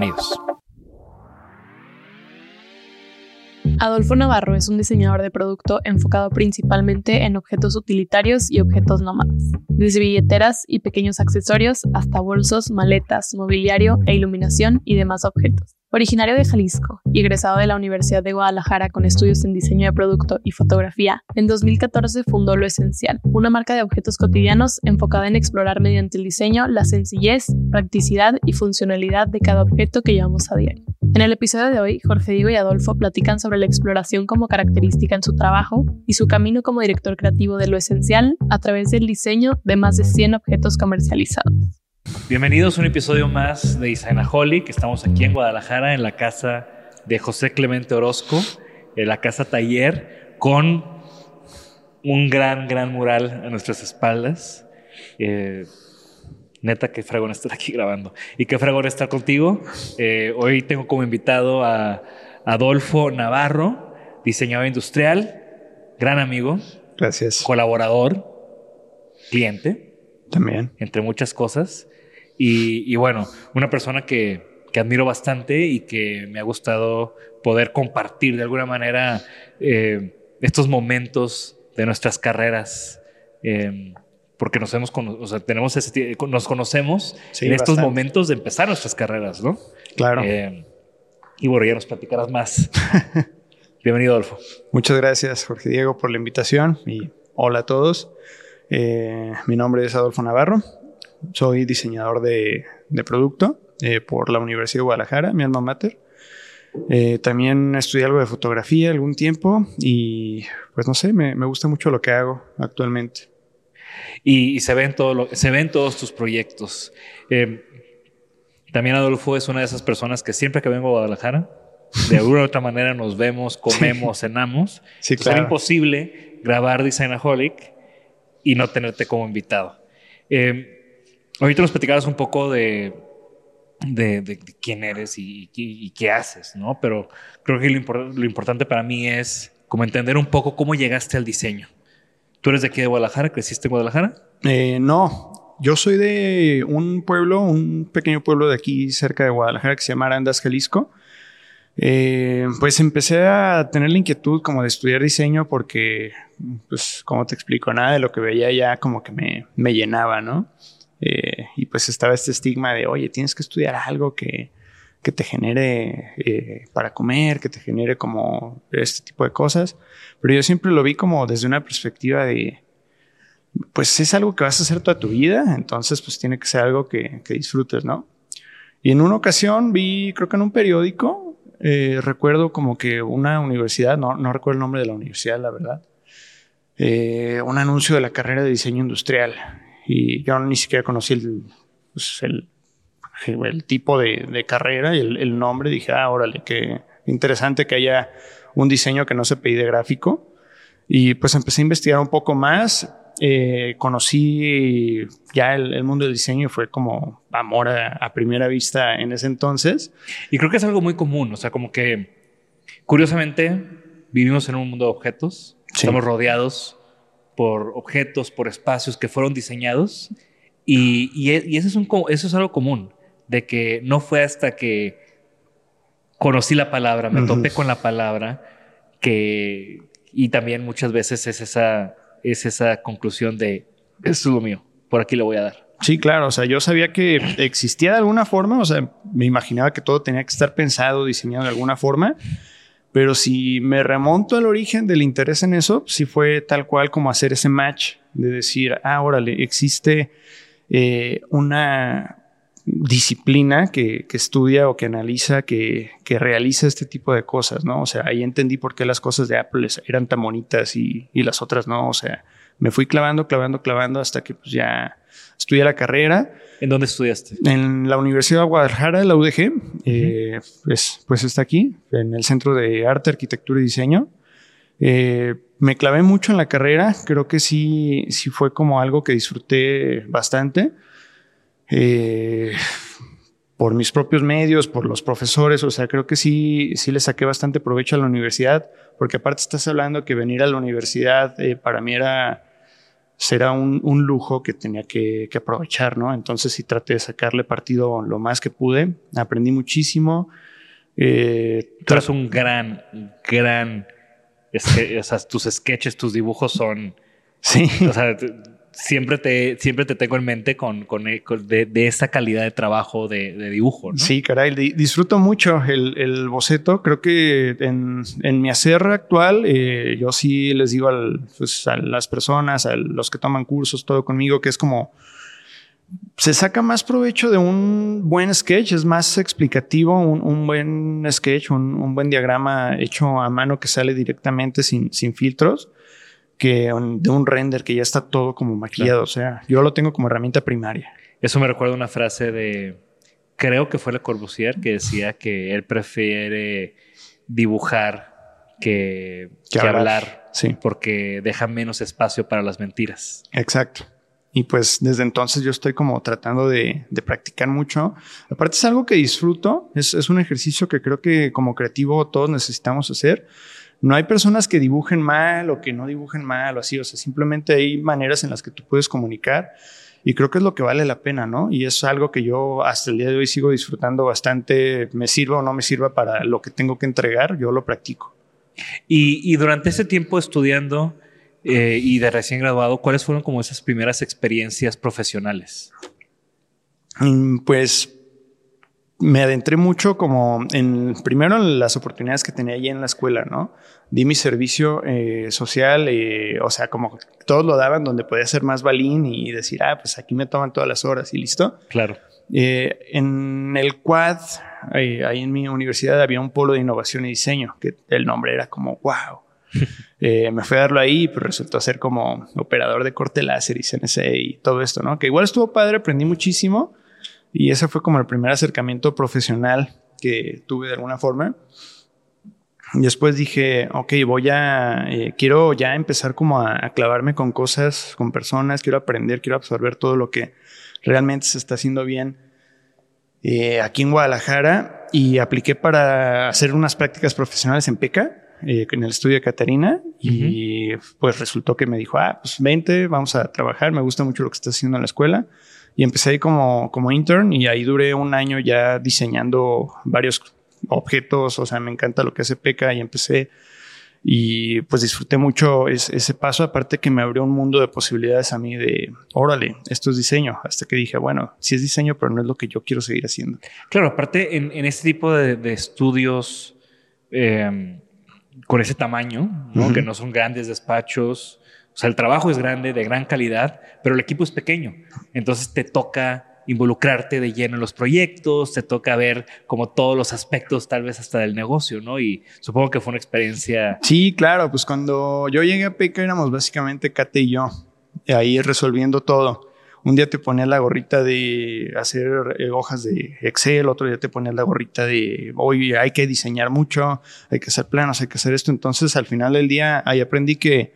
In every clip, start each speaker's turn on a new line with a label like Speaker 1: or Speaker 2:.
Speaker 1: Bienvenidos.
Speaker 2: Adolfo Navarro es un diseñador de producto enfocado principalmente en objetos utilitarios y objetos nómadas, desde billeteras y pequeños accesorios hasta bolsos, maletas, mobiliario e iluminación y demás objetos. Originario de Jalisco y egresado de la Universidad de Guadalajara con estudios en diseño de producto y fotografía, en 2014 fundó Lo Esencial, una marca de objetos cotidianos enfocada en explorar mediante el diseño la sencillez, practicidad y funcionalidad de cada objeto que llevamos a diario. En el episodio de hoy, Jorge Diego y Adolfo platican sobre la exploración como característica en su trabajo y su camino como director creativo de Lo Esencial a través del diseño de más de 100 objetos comercializados.
Speaker 1: Bienvenidos a un episodio más de Designaholic. Estamos aquí en Guadalajara, en la casa de José Clemente Orozco, en la casa taller, con un gran, gran mural a nuestras espaldas. Eh, neta, qué fragón estar aquí grabando. Y qué fragón estar contigo. Eh, hoy tengo como invitado a Adolfo Navarro, diseñador industrial, gran amigo.
Speaker 3: Gracias.
Speaker 1: Colaborador, cliente.
Speaker 3: También.
Speaker 1: Entre muchas cosas. Y, y bueno, una persona que, que, admiro bastante y que me ha gustado poder compartir de alguna manera eh, estos momentos de nuestras carreras. Eh, porque nos hemos, o sea, tenemos ese, nos conocemos sí, en estos momentos de empezar nuestras carreras, ¿no?
Speaker 3: Claro.
Speaker 1: Eh, y bueno, ya nos platicarás más. Bienvenido, Adolfo.
Speaker 3: Muchas gracias, Jorge Diego, por la invitación y hola a todos. Eh, mi nombre es Adolfo Navarro, soy diseñador de, de producto eh, por la Universidad de Guadalajara, mi alma mater. Eh, también estudié algo de fotografía algún tiempo y pues no sé, me, me gusta mucho lo que hago actualmente.
Speaker 1: Y, y se, ven todo lo, se ven todos tus proyectos. Eh, también Adolfo es una de esas personas que siempre que vengo a Guadalajara, de alguna u otra manera nos vemos, comemos, cenamos.
Speaker 3: Sí,
Speaker 1: Entonces,
Speaker 3: claro.
Speaker 1: Era imposible grabar Designaholic y no tenerte como invitado. Eh, ahorita nos platicarás un poco de, de, quién eres y, qué haces, ¿no? Pero creo que lo, importante para mí es como entender un poco cómo llegaste al diseño. ¿Tú eres de aquí de Guadalajara? ¿Creciste en Guadalajara?
Speaker 3: Eh, no, yo soy de un pueblo, un pequeño pueblo de aquí cerca de Guadalajara que se llama Arandas, Jalisco. Eh, pues empecé a tener la inquietud como de estudiar diseño porque, pues, como te explico, nada de lo que veía ya como que me, me llenaba, ¿no? Eh, y pues estaba este estigma de, oye, tienes que estudiar algo que, que te genere eh, para comer, que te genere como este tipo de cosas. Pero yo siempre lo vi como desde una perspectiva de, pues es algo que vas a hacer toda tu vida, entonces pues tiene que ser algo que, que disfrutes, ¿no? Y en una ocasión vi, creo que en un periódico, eh, recuerdo como que una universidad, no, no recuerdo el nombre de la universidad, la verdad, eh, un anuncio de la carrera de diseño industrial. Y yo ni siquiera conocí el, pues, el, el tipo de, de, carrera y el, el, nombre. Dije, ah, órale, qué interesante que haya un diseño que no se pide gráfico. Y pues empecé a investigar un poco más eh, conocí ya el, el, mundo del diseño fue como amor a, a, primera vista en ese entonces.
Speaker 1: Y creo que es algo muy común, o sea, como que curiosamente vivimos en un mundo de objetos, sí. estamos rodeados por objetos, por espacios que fueron diseñados y, y, y eso, es un, eso es algo común, de que no fue hasta que conocí la palabra, me uh -huh. topé con la palabra, que, y también muchas veces es esa es esa conclusión de es lo mío, por aquí lo voy a dar.
Speaker 3: Sí, claro, o sea, yo sabía que existía de alguna forma, o sea, me imaginaba que todo tenía que estar pensado, diseñado de alguna forma, pero si me remonto al origen del interés en eso, sí fue tal cual como hacer ese match de decir, ah, órale, existe eh, una disciplina que, que, estudia o que analiza, que, que, realiza este tipo de cosas, ¿no? O sea, ahí entendí por qué las cosas de Apple eran tan bonitas y, y las otras no, o sea, me fui clavando, clavando, clavando hasta que pues ya estudié la carrera.
Speaker 1: ¿En dónde estudiaste?
Speaker 3: En la Universidad de Guadalajara, la UDG, uh -huh. eh, pues, pues está aquí, en el Centro de Arte, Arquitectura y Diseño. Eh, me clavé mucho en la carrera, creo que sí, sí fue como algo que disfruté bastante. Eh, por mis propios medios, por los profesores, o sea, creo que sí, sí le saqué bastante provecho a la universidad, porque aparte estás hablando que venir a la universidad eh, para mí era, será un, un lujo que tenía que, que, aprovechar, ¿no? Entonces sí traté de sacarle partido lo más que pude, aprendí muchísimo.
Speaker 1: Eh, Tú eres un gran, gran, es que, o sea, tus sketches, tus dibujos son...
Speaker 3: Sí.
Speaker 1: O sea, siempre te, siempre te tengo en mente con, con, con de, de, esa calidad de trabajo de, de dibujo.
Speaker 3: Sí, caray, disfruto mucho el, el boceto. Creo que en, en, mi hacer actual, eh, yo sí les digo al, pues, a las personas, a los que toman cursos, todo conmigo, que es como se saca más provecho de un buen sketch, es más explicativo, un, un buen sketch, un, un, buen diagrama hecho a mano que sale directamente sin, sin filtros que de un render que ya está todo como maquillado. Claro. O sea, yo lo tengo como herramienta primaria.
Speaker 1: Eso me recuerda una frase de, creo que fue Le Corbusier, que decía que él prefiere dibujar que, que, que hablar, hablar
Speaker 3: sí.
Speaker 1: porque deja menos espacio para las mentiras.
Speaker 3: Exacto. Y pues desde entonces yo estoy como tratando de, de practicar mucho. Aparte es algo que disfruto, es, es, un ejercicio que creo que como creativo todos necesitamos hacer. No hay personas que dibujen mal o que no dibujen mal o así, o sea, simplemente hay maneras en las que tú puedes comunicar y creo que es lo que vale la pena, ¿no? Y es algo que yo hasta el día de hoy sigo disfrutando bastante, me sirva o no me sirva para lo que tengo que entregar, yo lo practico.
Speaker 1: Y, y durante ese tiempo estudiando, eh, y de recién graduado, ¿cuáles fueron como esas primeras experiencias profesionales?
Speaker 3: Pues me adentré mucho como en, primero en las oportunidades que tenía allí en la escuela, ¿no? Di mi servicio eh, social, eh, o sea, como todos lo daban donde podía ser más balín y decir, ah, pues aquí me toman todas las horas y listo.
Speaker 1: Claro.
Speaker 3: Eh, en el quad, ahí, en mi universidad había un polo de innovación y diseño, que el nombre era como, wow. Eh, me fui a darlo ahí, pues resultó ser como operador de corte láser y CNC y todo esto, ¿no? Que igual estuvo padre, aprendí muchísimo y ese fue como el primer acercamiento profesional que tuve de alguna forma. Y después dije, ok, voy a, eh, quiero ya empezar como a, a, clavarme con cosas, con personas, quiero aprender, quiero absorber todo lo que realmente se está haciendo bien eh, aquí en Guadalajara y apliqué para hacer unas prácticas profesionales en PECA eh, en el estudio de Catarina y uh -huh. pues resultó que me dijo, ah, pues vente, vamos a trabajar, me gusta mucho lo que estás haciendo en la escuela. Y empecé ahí como, como intern y ahí duré un año ya diseñando varios objetos, o sea, me encanta lo que hace PECA y empecé. Y pues disfruté mucho ese paso, aparte que me abrió un mundo de posibilidades a mí de, órale, esto es diseño, hasta que dije, bueno, sí es diseño, pero no es lo que yo quiero seguir haciendo.
Speaker 1: Claro, aparte en, este tipo de, estudios em, con ese tamaño, que no son grandes despachos, o sea, el trabajo es grande, de gran calidad, pero el equipo es pequeño, entonces te toca involucrarte de lleno en los proyectos, te toca ver como todos los aspectos tal vez hasta del negocio, ¿no? Y supongo que fue una experiencia.
Speaker 3: Sí, claro, pues cuando yo llegué a Peca éramos básicamente Kate y yo, ahí resolviendo todo. Un día te ponías la gorrita de hacer eh, hojas de Excel, otro día te ponías la gorrita de hoy hay que diseñar mucho, hay que hacer planos, hay que hacer esto. Entonces al final del día ahí aprendí que,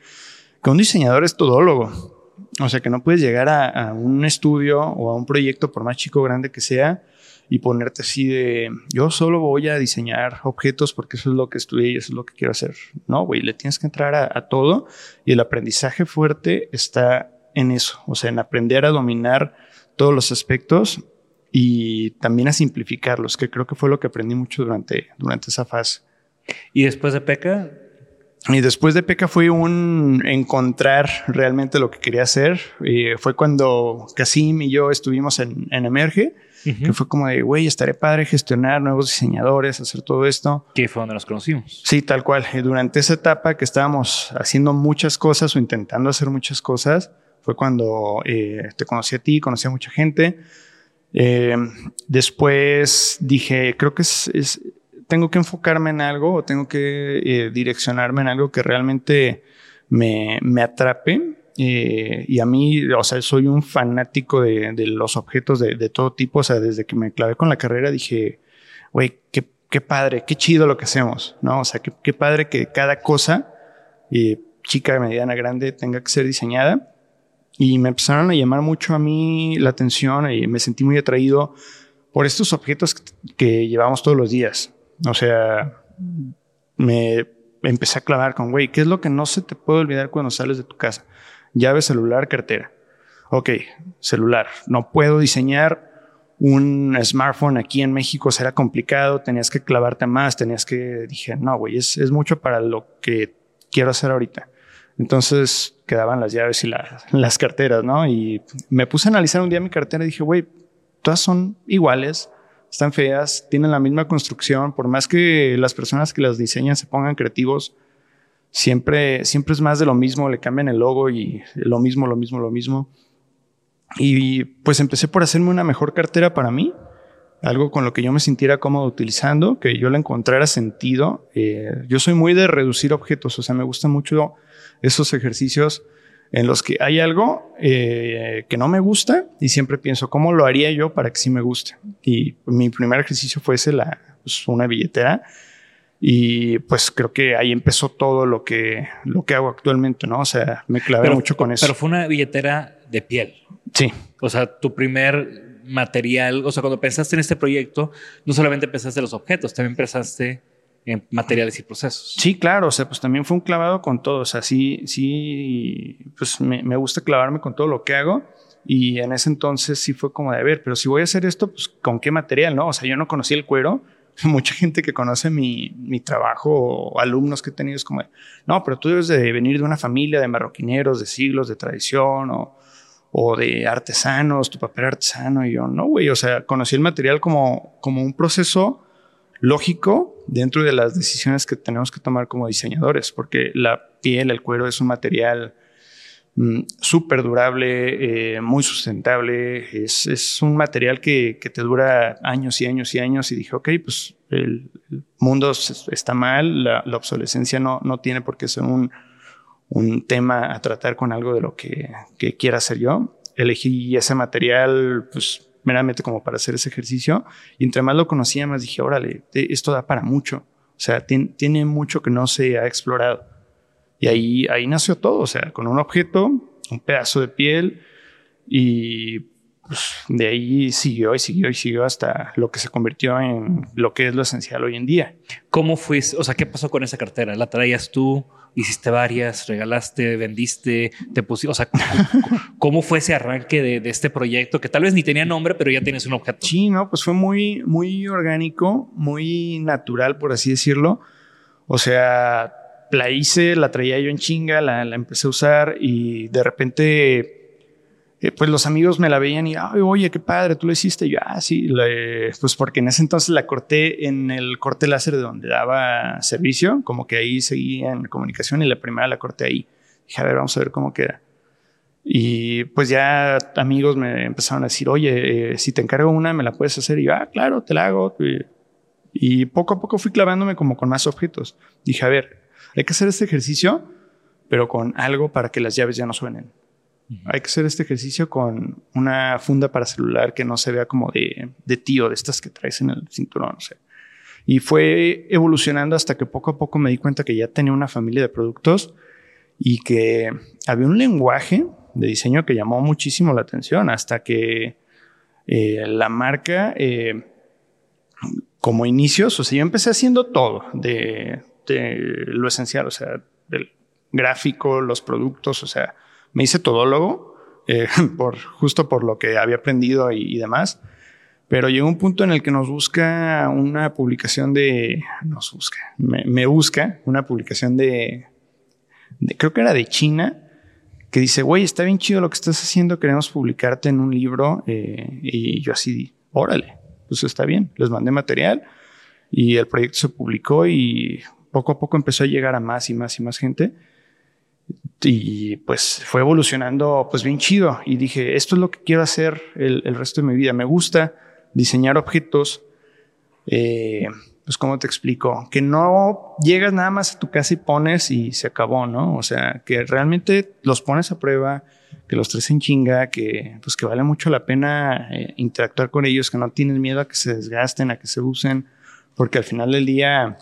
Speaker 3: que un diseñador es todólogo. O sea, que no puedes llegar a, un estudio o a un proyecto, por más chico o grande que sea, y ponerte así de, yo solo voy a diseñar objetos porque eso es lo que estudié y eso es lo que quiero hacer. No, güey, le tienes que entrar a, todo y el aprendizaje fuerte está en eso, o sea, en aprender a dominar todos los aspectos y también a simplificarlos, que creo que fue lo que aprendí mucho durante, durante esa fase.
Speaker 1: Y después de PECA,
Speaker 3: y después de PECA fue un encontrar realmente lo que quería hacer. Fue cuando Casim y yo estuvimos en, Emerge, que fue como de, güey, estaré padre gestionar nuevos diseñadores, hacer todo esto.
Speaker 1: Que fue donde nos conocimos.
Speaker 3: Sí, tal cual. Y durante esa etapa que estábamos haciendo muchas cosas o intentando hacer muchas cosas, fue cuando eh, te conocí a ti, conocí a mucha gente. Eh, después dije, creo que es tengo que enfocarme en algo o tengo que eh, direccionarme en algo que realmente me, me atrape. Eh, y a mí, o sea, soy un fanático de, de los objetos de, de, todo tipo. O sea, desde que me clavé con la carrera dije, güey, qué, qué, padre, qué chido lo que hacemos, ¿no? O sea, qué, qué padre que cada cosa, eh, chica, mediana, grande, tenga que ser diseñada. Y me empezaron a llamar mucho a mí la atención y me sentí muy atraído por estos objetos que llevamos todos los días. O sea, me empecé a clavar con, güey, ¿qué es lo que no se te puede olvidar cuando sales de tu casa? Llave, celular, cartera. Ok, celular. No puedo diseñar un smartphone aquí en México, será complicado, tenías que clavarte más, tenías que, dije, no, güey, es, mucho para lo que quiero hacer ahorita. Entonces quedaban las llaves y las carteras, ¿no? Y me puse a analizar un día mi cartera y dije, güey, todas son iguales, están feas, tienen la misma construcción, por más que las personas que las diseñan se pongan creativos, siempre, siempre es más de lo mismo, le cambian el logo y lo mismo, lo mismo, lo mismo. Y pues empecé por hacerme una mejor cartera para mí, algo con lo que yo me sintiera cómodo utilizando, que yo le encontrara sentido. Eh, yo soy muy de reducir objetos, o sea, me gustan mucho esos ejercicios en los que hay algo eh, que no me gusta y siempre pienso, ¿cómo lo haría yo para que sí me guste? Y mi primer ejercicio fue ese, la, pues, una billetera. Y pues creo que ahí empezó todo lo que, lo que hago actualmente, ¿no? O sea, me clavé mucho con eso.
Speaker 1: Pero fue una billetera de piel.
Speaker 3: Sí.
Speaker 1: O sea, tu primer material, o sea, cuando pensaste en este proyecto, no solamente pensaste en los objetos, también pensaste en materiales y procesos.
Speaker 3: Sí, claro, o sea, pues también fue un clavado con todo, o sea, sí, sí, pues me, me, gusta clavarme con todo lo que hago y en ese entonces sí fue como de, ver, pero si voy a hacer esto, pues con qué material, ¿no? O sea, yo no conocía el cuero, mucha gente que conoce mi, mi trabajo o alumnos que he tenido es como, no, pero tú debes de venir de una familia de marroquineros, de siglos, de tradición o, o de artesanos, tu papel artesano y yo, no, güey, o sea, conocí el material como, como un proceso lógico dentro de las decisiones que tenemos que tomar como diseñadores, porque la piel, el cuero es un material mm, súper durable, eh, muy sustentable, es, un material que, te dura años y años y años y dije, ok, pues el, mundo está mal, la, obsolescencia no, no tiene por qué ser un, tema a tratar con algo de lo que, que quiera hacer yo. Elegí ese material, pues meramente como para hacer ese ejercicio. Y entre más lo conocía, más dije, órale, esto da para mucho. O sea, tiene mucho que no se ha explorado. Y ahí, ahí nació todo, o sea, con un objeto, un pedazo de piel y pues, de ahí siguió y siguió y siguió hasta lo que se convirtió en lo que es lo esencial hoy en día.
Speaker 1: ¿Cómo fuiste? O sea, ¿qué pasó con esa cartera? ¿La traías tú? hiciste varias, regalaste, vendiste, te pusiste, o sea, ¿cómo fue ese arranque de, este proyecto que tal vez ni tenía nombre, pero ya tienes un objeto?
Speaker 3: Sí, no, pues fue muy, muy orgánico, muy natural, por así decirlo. O sea, la hice, la traía yo en chinga, la, la empecé a usar y de repente eh, pues los amigos me la veían y, Ay, oye, qué padre, tú lo hiciste. Y yo, ah, sí, pues porque en ese entonces la corté en el corte láser de donde daba servicio, como que ahí seguía en comunicación y la primera la corté ahí. Dije, a ver, vamos a ver cómo queda. Y pues ya amigos me empezaron a decir, oye, eh, si te encargo una, me la puedes hacer. Y yo, ah, claro, te la hago. Y poco a poco fui clavándome como con más objetos. Dije, a ver, hay que hacer este ejercicio, pero con algo para que las llaves ya no suenen. Hay que hacer este ejercicio con una funda para celular que no se vea como de, de tío, de estas que traes en el cinturón, no sé. Y fue evolucionando hasta que poco a poco me di cuenta que ya tenía una familia de productos y que había un lenguaje de diseño que llamó muchísimo la atención hasta que eh, la marca, eh, como inicios, o sea, yo empecé haciendo todo de, de lo esencial, o sea, del gráfico, los productos, o sea, me hice todólogo, eh, por, justo por lo que había aprendido y, demás. Pero llegó un punto en el que nos busca una publicación de. Nos busca. Me, busca una publicación de, Creo que era de China. Que dice, güey, está bien chido lo que estás haciendo. Queremos publicarte en un libro. Eh, y yo así, órale, pues está bien. Les mandé material. Y el proyecto se publicó. Y poco a poco empezó a llegar a más y más y más gente y pues fue evolucionando pues bien chido y dije, esto es lo que quiero hacer el, resto de mi vida. Me gusta diseñar objetos, eh, pues como te explico, que no llegas nada más a tu casa y pones y se acabó, ¿no? O sea, que realmente los pones a prueba, que los tres en chinga, que pues que vale mucho la pena eh, interactuar con ellos, que no tienes miedo a que se desgasten, a que se usen, porque al final del día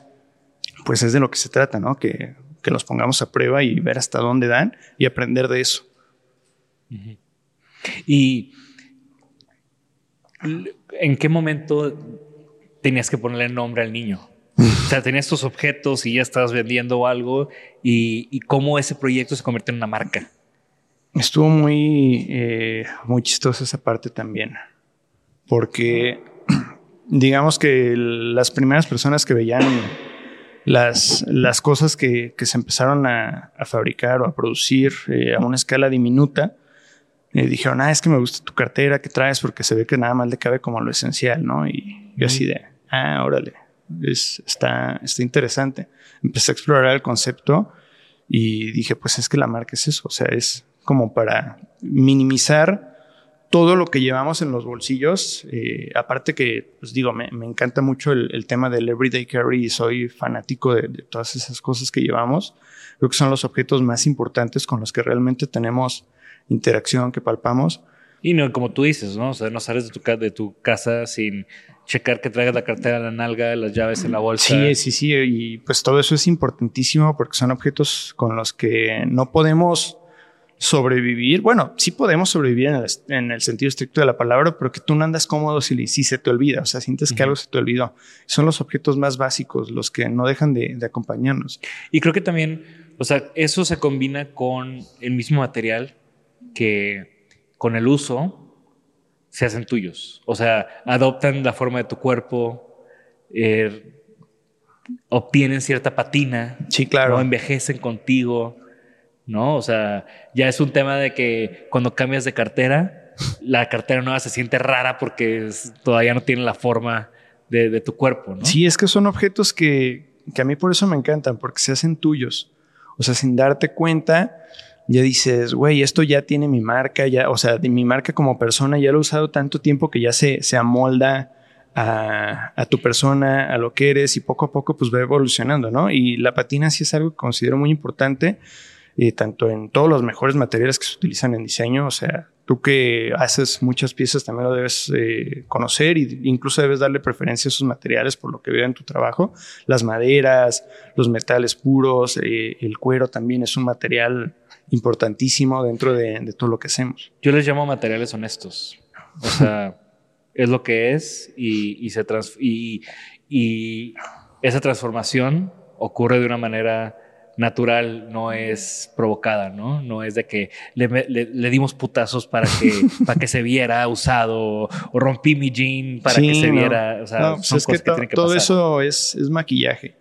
Speaker 3: pues es de lo que se trata, ¿no? Que que los pongamos a prueba y ver hasta dónde dan y aprender de eso.
Speaker 1: ¿Y en qué momento tenías que ponerle nombre al niño? o sea, tenías estos objetos y ya estabas vendiendo algo y, cómo ese proyecto se convierte en una marca.
Speaker 3: Estuvo muy, eh, muy chistosa esa parte también, porque digamos que las primeras personas que veían las, las cosas que, que se empezaron a, a, fabricar o a producir eh, a una escala diminuta, eh, dijeron, ah, es que me gusta tu cartera que traes porque se ve que nada más le cabe como lo esencial, ¿no? Y yo así de, ah, órale, es, está, está interesante. Empecé a explorar el concepto y dije, pues es que la marca es eso, o sea, es como para minimizar todo lo que llevamos en los bolsillos. Eh, aparte que, pues digo, me, encanta mucho el, tema del everyday carry y soy fanático de, todas esas cosas que llevamos. Creo que son los objetos más importantes con los que realmente tenemos interacción, que palpamos.
Speaker 1: Y no, como tú dices, ¿no? O sea, no sales de tu, de tu casa sin checar que traigas la cartera la nalga, las llaves en la bolsa.
Speaker 3: Sí, sí, sí. Y pues todo eso es importantísimo porque son objetos con los que no podemos sobrevivir. Bueno, sí podemos sobrevivir en el, sentido estricto de la palabra, pero que tú no andas cómodo si, si se te olvida, o sea, sientes que algo se te olvidó. Son los objetos más básicos, los que no dejan de, acompañarnos.
Speaker 1: Y creo que también, o sea, eso se combina con el mismo material que con el uso se hacen tuyos. O sea, adoptan la forma de tu cuerpo, eh, obtienen cierta patina.
Speaker 3: Sí, claro.
Speaker 1: O envejecen contigo. ¿No? O sea, ya es un tema de que cuando cambias de cartera, la cartera nueva se siente rara porque todavía no tiene la forma de, tu cuerpo, ¿no?
Speaker 3: Sí, es que son objetos que, a mí por eso me encantan, porque se hacen tuyos. O sea, sin darte cuenta, ya dices, güey, esto ya tiene mi marca, ya, o sea, de mi marca como persona ya lo he usado tanto tiempo que ya se, se amolda a, a, tu persona, a lo que eres y poco a poco pues va evolucionando, ¿no? Y la patina sí es algo que considero muy importante y tanto en todos los mejores materiales que se utilizan en diseño. O sea, tú que haces muchas piezas también lo debes eh, conocer e incluso debes darle preferencia a esos materiales por lo que veo en tu trabajo. Las maderas, los metales puros, eh, el cuero también es un material importantísimo dentro de, todo lo que hacemos.
Speaker 1: Yo les llamo materiales honestos. O sea, es lo que es y, se y, y esa transformación ocurre de una manera natural, no es provocada, ¿no? No es de que le, dimos putazos para que, para que se viera usado o rompí mi jean para que se viera. O sea,
Speaker 3: pues es que, todo eso es, es, maquillaje.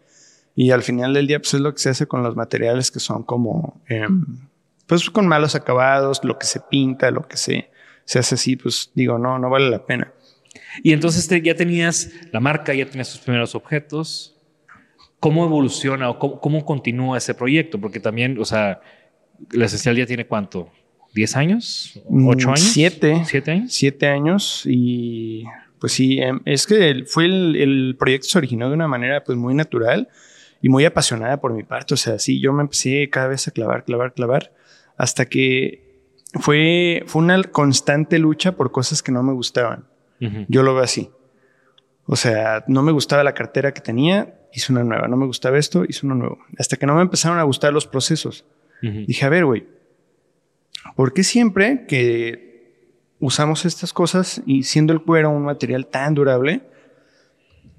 Speaker 3: Y al final del día, pues es lo que se hace con los materiales que son como, em, pues con malos acabados, lo que se pinta, lo que se, se hace así, pues digo, no, no vale la pena.
Speaker 1: Y entonces ya tenías la marca, ya tenías tus primeros objetos. ¿Cómo evoluciona o cómo, continúa ese proyecto? Porque también, o sea, la esencial ya tiene cuánto? ¿10 años? ¿8 mm, años?
Speaker 3: Siete.
Speaker 1: ¿Siete años?
Speaker 3: Siete años y pues sí, em, es que fue el, el, proyecto se originó de una manera pues muy natural y muy apasionada por mi parte. O sea, sí, yo me empecé cada vez a clavar, clavar, clavar, hasta que fue, fue una constante lucha por cosas que no me gustaban. Yo lo veo así. O sea, no me gustaba la cartera que tenía, hice una nueva. No me gustaba esto, hice uno nuevo. Hasta que no me empezaron a gustar los procesos. Dije, a ver, güey, ¿por qué siempre que usamos estas cosas y siendo el cuero un material tan durable,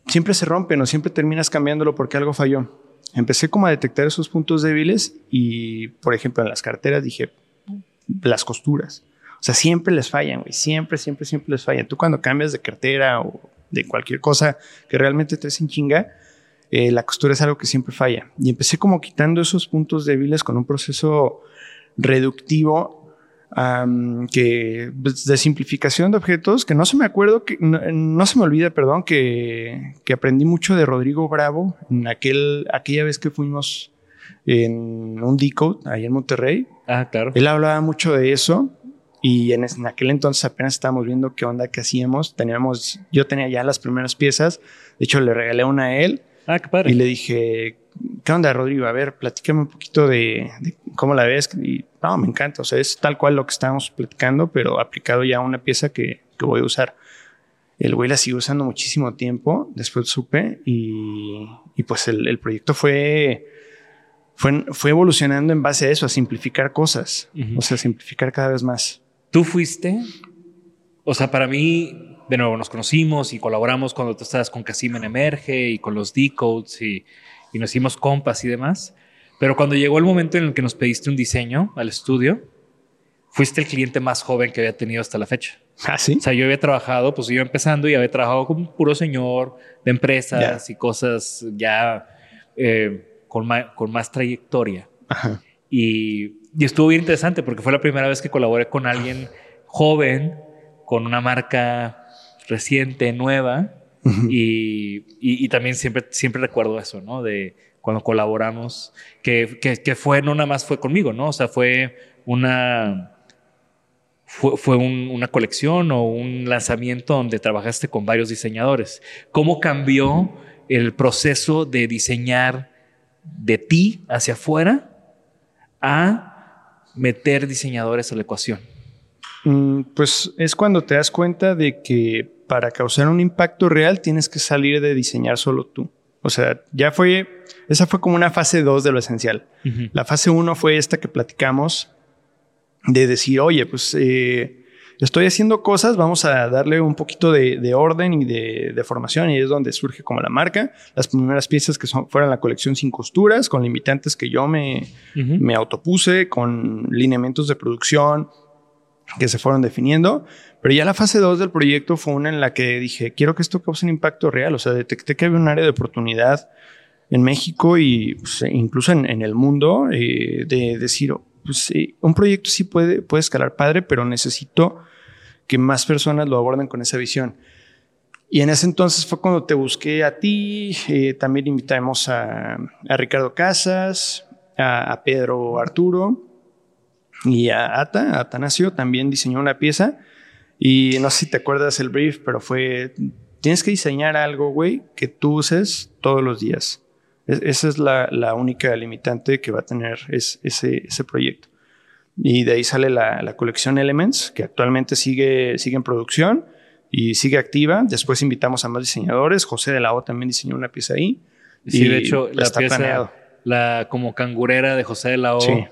Speaker 3: siempre se rompen o siempre terminas cambiándolo porque algo falló? Empecé como a detectar esos puntos débiles y, por ejemplo, en las carteras dije, las costuras. O sea, siempre les fallan, güey. Siempre, siempre, siempre les fallan. Tú cuando cambias de cartera o de cualquier cosa que realmente te en chinga, eh, la costura es algo que siempre falla. Y empecé como quitando esos puntos débiles con un proceso reductivo que pues, de simplificación de objetos, que no se me acuerdo, que no, se me olvida, perdón, que, que, aprendí mucho de Rodrigo Bravo en aquel, aquella vez que fuimos en un Decode ahí en Monterrey.
Speaker 1: Ah, claro.
Speaker 3: Él hablaba mucho de eso y en, aquel entonces apenas estábamos viendo qué onda que hacíamos. Teníamos, yo tenía ya las primeras piezas. De hecho, le regalé una a él.
Speaker 1: Ah, qué padre.
Speaker 3: Y le dije, ¿qué onda, Rodrigo? A ver, platícame un poquito de, cómo la ves. Y no, me encanta. O sea, es tal cual lo que estábamos platicando, pero aplicado ya a una pieza que, que voy a usar. El güey la siguió usando muchísimo tiempo. Después supe y, y pues el, el proyecto fue fue, fue, evolucionando en base a eso, a simplificar cosas, o sea, simplificar cada vez más.
Speaker 1: Tú fuiste, o sea, para mí, de nuevo, nos conocimos y colaboramos cuando tú estabas con Casim en Emerge y con los Decodes y, y nos hicimos compas y demás. Pero cuando llegó el momento en el que nos pediste un diseño al estudio, fuiste el cliente más joven que había tenido hasta la fecha.
Speaker 3: Ah, sí.
Speaker 1: O sea, yo había trabajado, pues iba empezando y había trabajado con un puro señor de empresas y cosas ya eh, con, con, más trayectoria. Ajá. Y y estuvo bien interesante porque fue la primera vez que colaboré con alguien joven, con una marca reciente, nueva. y, y, también siempre, siempre recuerdo eso, ¿no? De cuando colaboramos, que, que, fue, no nada más fue conmigo, ¿no? O sea, fue una, fue, fue una colección o un lanzamiento donde trabajaste con varios diseñadores. ¿Cómo cambió el proceso de diseñar de ti hacia afuera a meter diseñadores a la ecuación?
Speaker 3: Mm, pues es cuando te das cuenta de que para causar un impacto real tienes que salir de diseñar solo tú. O sea, ya fue, esa fue como una fase 2 de lo esencial. La fase 1 fue esta que platicamos de decir, oye, pues eh, estoy haciendo cosas, vamos a darle un poquito de, orden y de, formación y es donde surge como la marca. Las primeras piezas que son, fueron la colección sin costuras, con limitantes que yo me, me autopuse, con lineamientos de producción que se fueron definiendo. Pero ya la fase 2 del proyecto fue una en la que dije, quiero que esto cause un impacto real. O sea, detecté que había un área de oportunidad en México y pues, incluso en, el mundo eh, de decir, pues, un proyecto sí puede, puede escalar padre, pero necesito que más personas lo aborden con esa visión. Y en ese entonces fue cuando te busqué a ti, eh, también invitamos a, Ricardo Casas, a, Pedro Arturo y a Ata, Atanasio, también diseñó una pieza. Y no sé si te acuerdas el brief, pero fue, tienes que diseñar algo, güey, que tú uses todos los días. esa es la, única limitante que va a tener ese, ese proyecto. Y de ahí sale la, colección Elements, que actualmente sigue, sigue en producción y sigue activa. Después invitamos a más diseñadores. José de la O también diseñó una pieza ahí.
Speaker 1: Sí, de hecho, la pieza, la como cangurera de José de la O,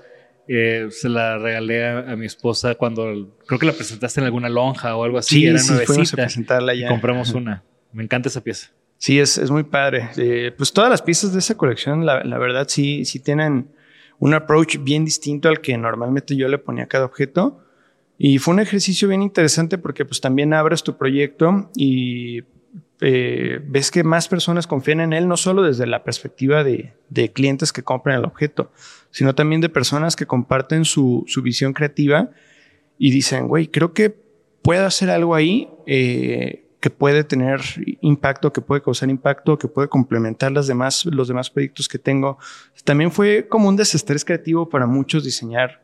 Speaker 1: eh, se la regalé a, mi esposa cuando creo que la presentaste en alguna lonja o algo así.
Speaker 3: Sí, Era sí, fuimos a presentarla ya.
Speaker 1: compramos una. Me encanta esa pieza.
Speaker 3: Sí, es, es muy padre. Eh, pues todas las piezas de esa colección, la, la verdad, sí, sí tienen un approach bien distinto al que normalmente yo le ponía a cada objeto. Y fue un ejercicio bien interesante porque pues también abres tu proyecto y eh, ves que más personas confían en él, no solo desde la perspectiva de, de clientes que compran el objeto, sino también de personas que comparten su, su visión creativa y dicen, güey, creo que puedo hacer algo ahí eh, que puede tener impacto, que puede causar impacto, que puede complementar las demás, los demás proyectos que tengo. También fue como un desestrés creativo para muchos diseñar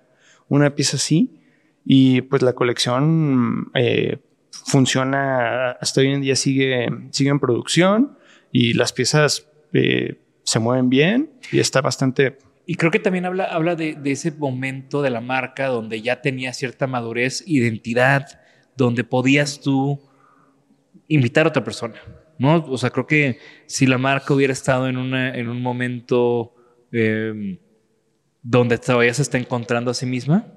Speaker 3: una pieza así. Y pues la colección eh, funciona, hasta hoy en día sigue, sigue en producción y las piezas eh, se mueven bien y está bastante...
Speaker 1: Y creo que también habla, habla de, de, ese momento de la marca donde ya tenía cierta madurez, identidad, donde podías tú invitar a otra persona, ¿no? O sea, creo que si la marca hubiera estado en, una, en un momento eh, donde todavía se está encontrando a sí misma,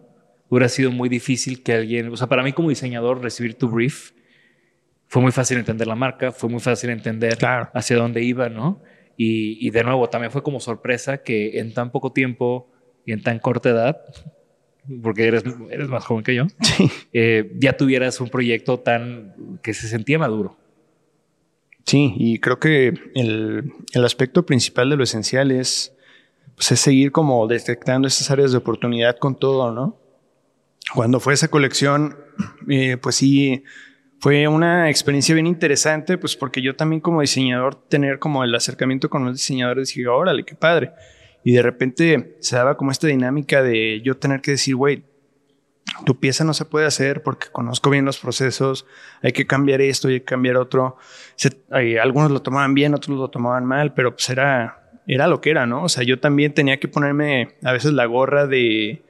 Speaker 1: hubiera sido muy difícil que alguien, o sea, para mí como diseñador recibir tu brief fue muy fácil entender la marca, fue muy fácil entender
Speaker 3: claro.
Speaker 1: hacia dónde iba, ¿no? Y, y, de nuevo, también fue como sorpresa que en tan poco tiempo y en tan corta edad, porque eres, eres más joven que yo,
Speaker 3: sí.
Speaker 1: eh, ya tuvieras un proyecto tan que se sentía maduro.
Speaker 3: Sí, y creo que el, el aspecto principal de lo esencial es, pues, es seguir como detectando esas áreas de oportunidad con todo, ¿no? Cuando fue esa colección, eh, pues sí, fue una experiencia bien interesante, pues porque yo también como diseñador, tener como el acercamiento con los diseñadores, dije, órale, qué padre. Y de repente se daba como esta dinámica de yo tener que decir, güey, tu pieza no se puede hacer porque conozco bien los procesos, hay que cambiar esto, hay que cambiar otro. Se, hay, algunos lo tomaban bien, otros lo tomaban mal, pero pues era, era lo que era, ¿no? O sea, yo también tenía que ponerme a veces la gorra de,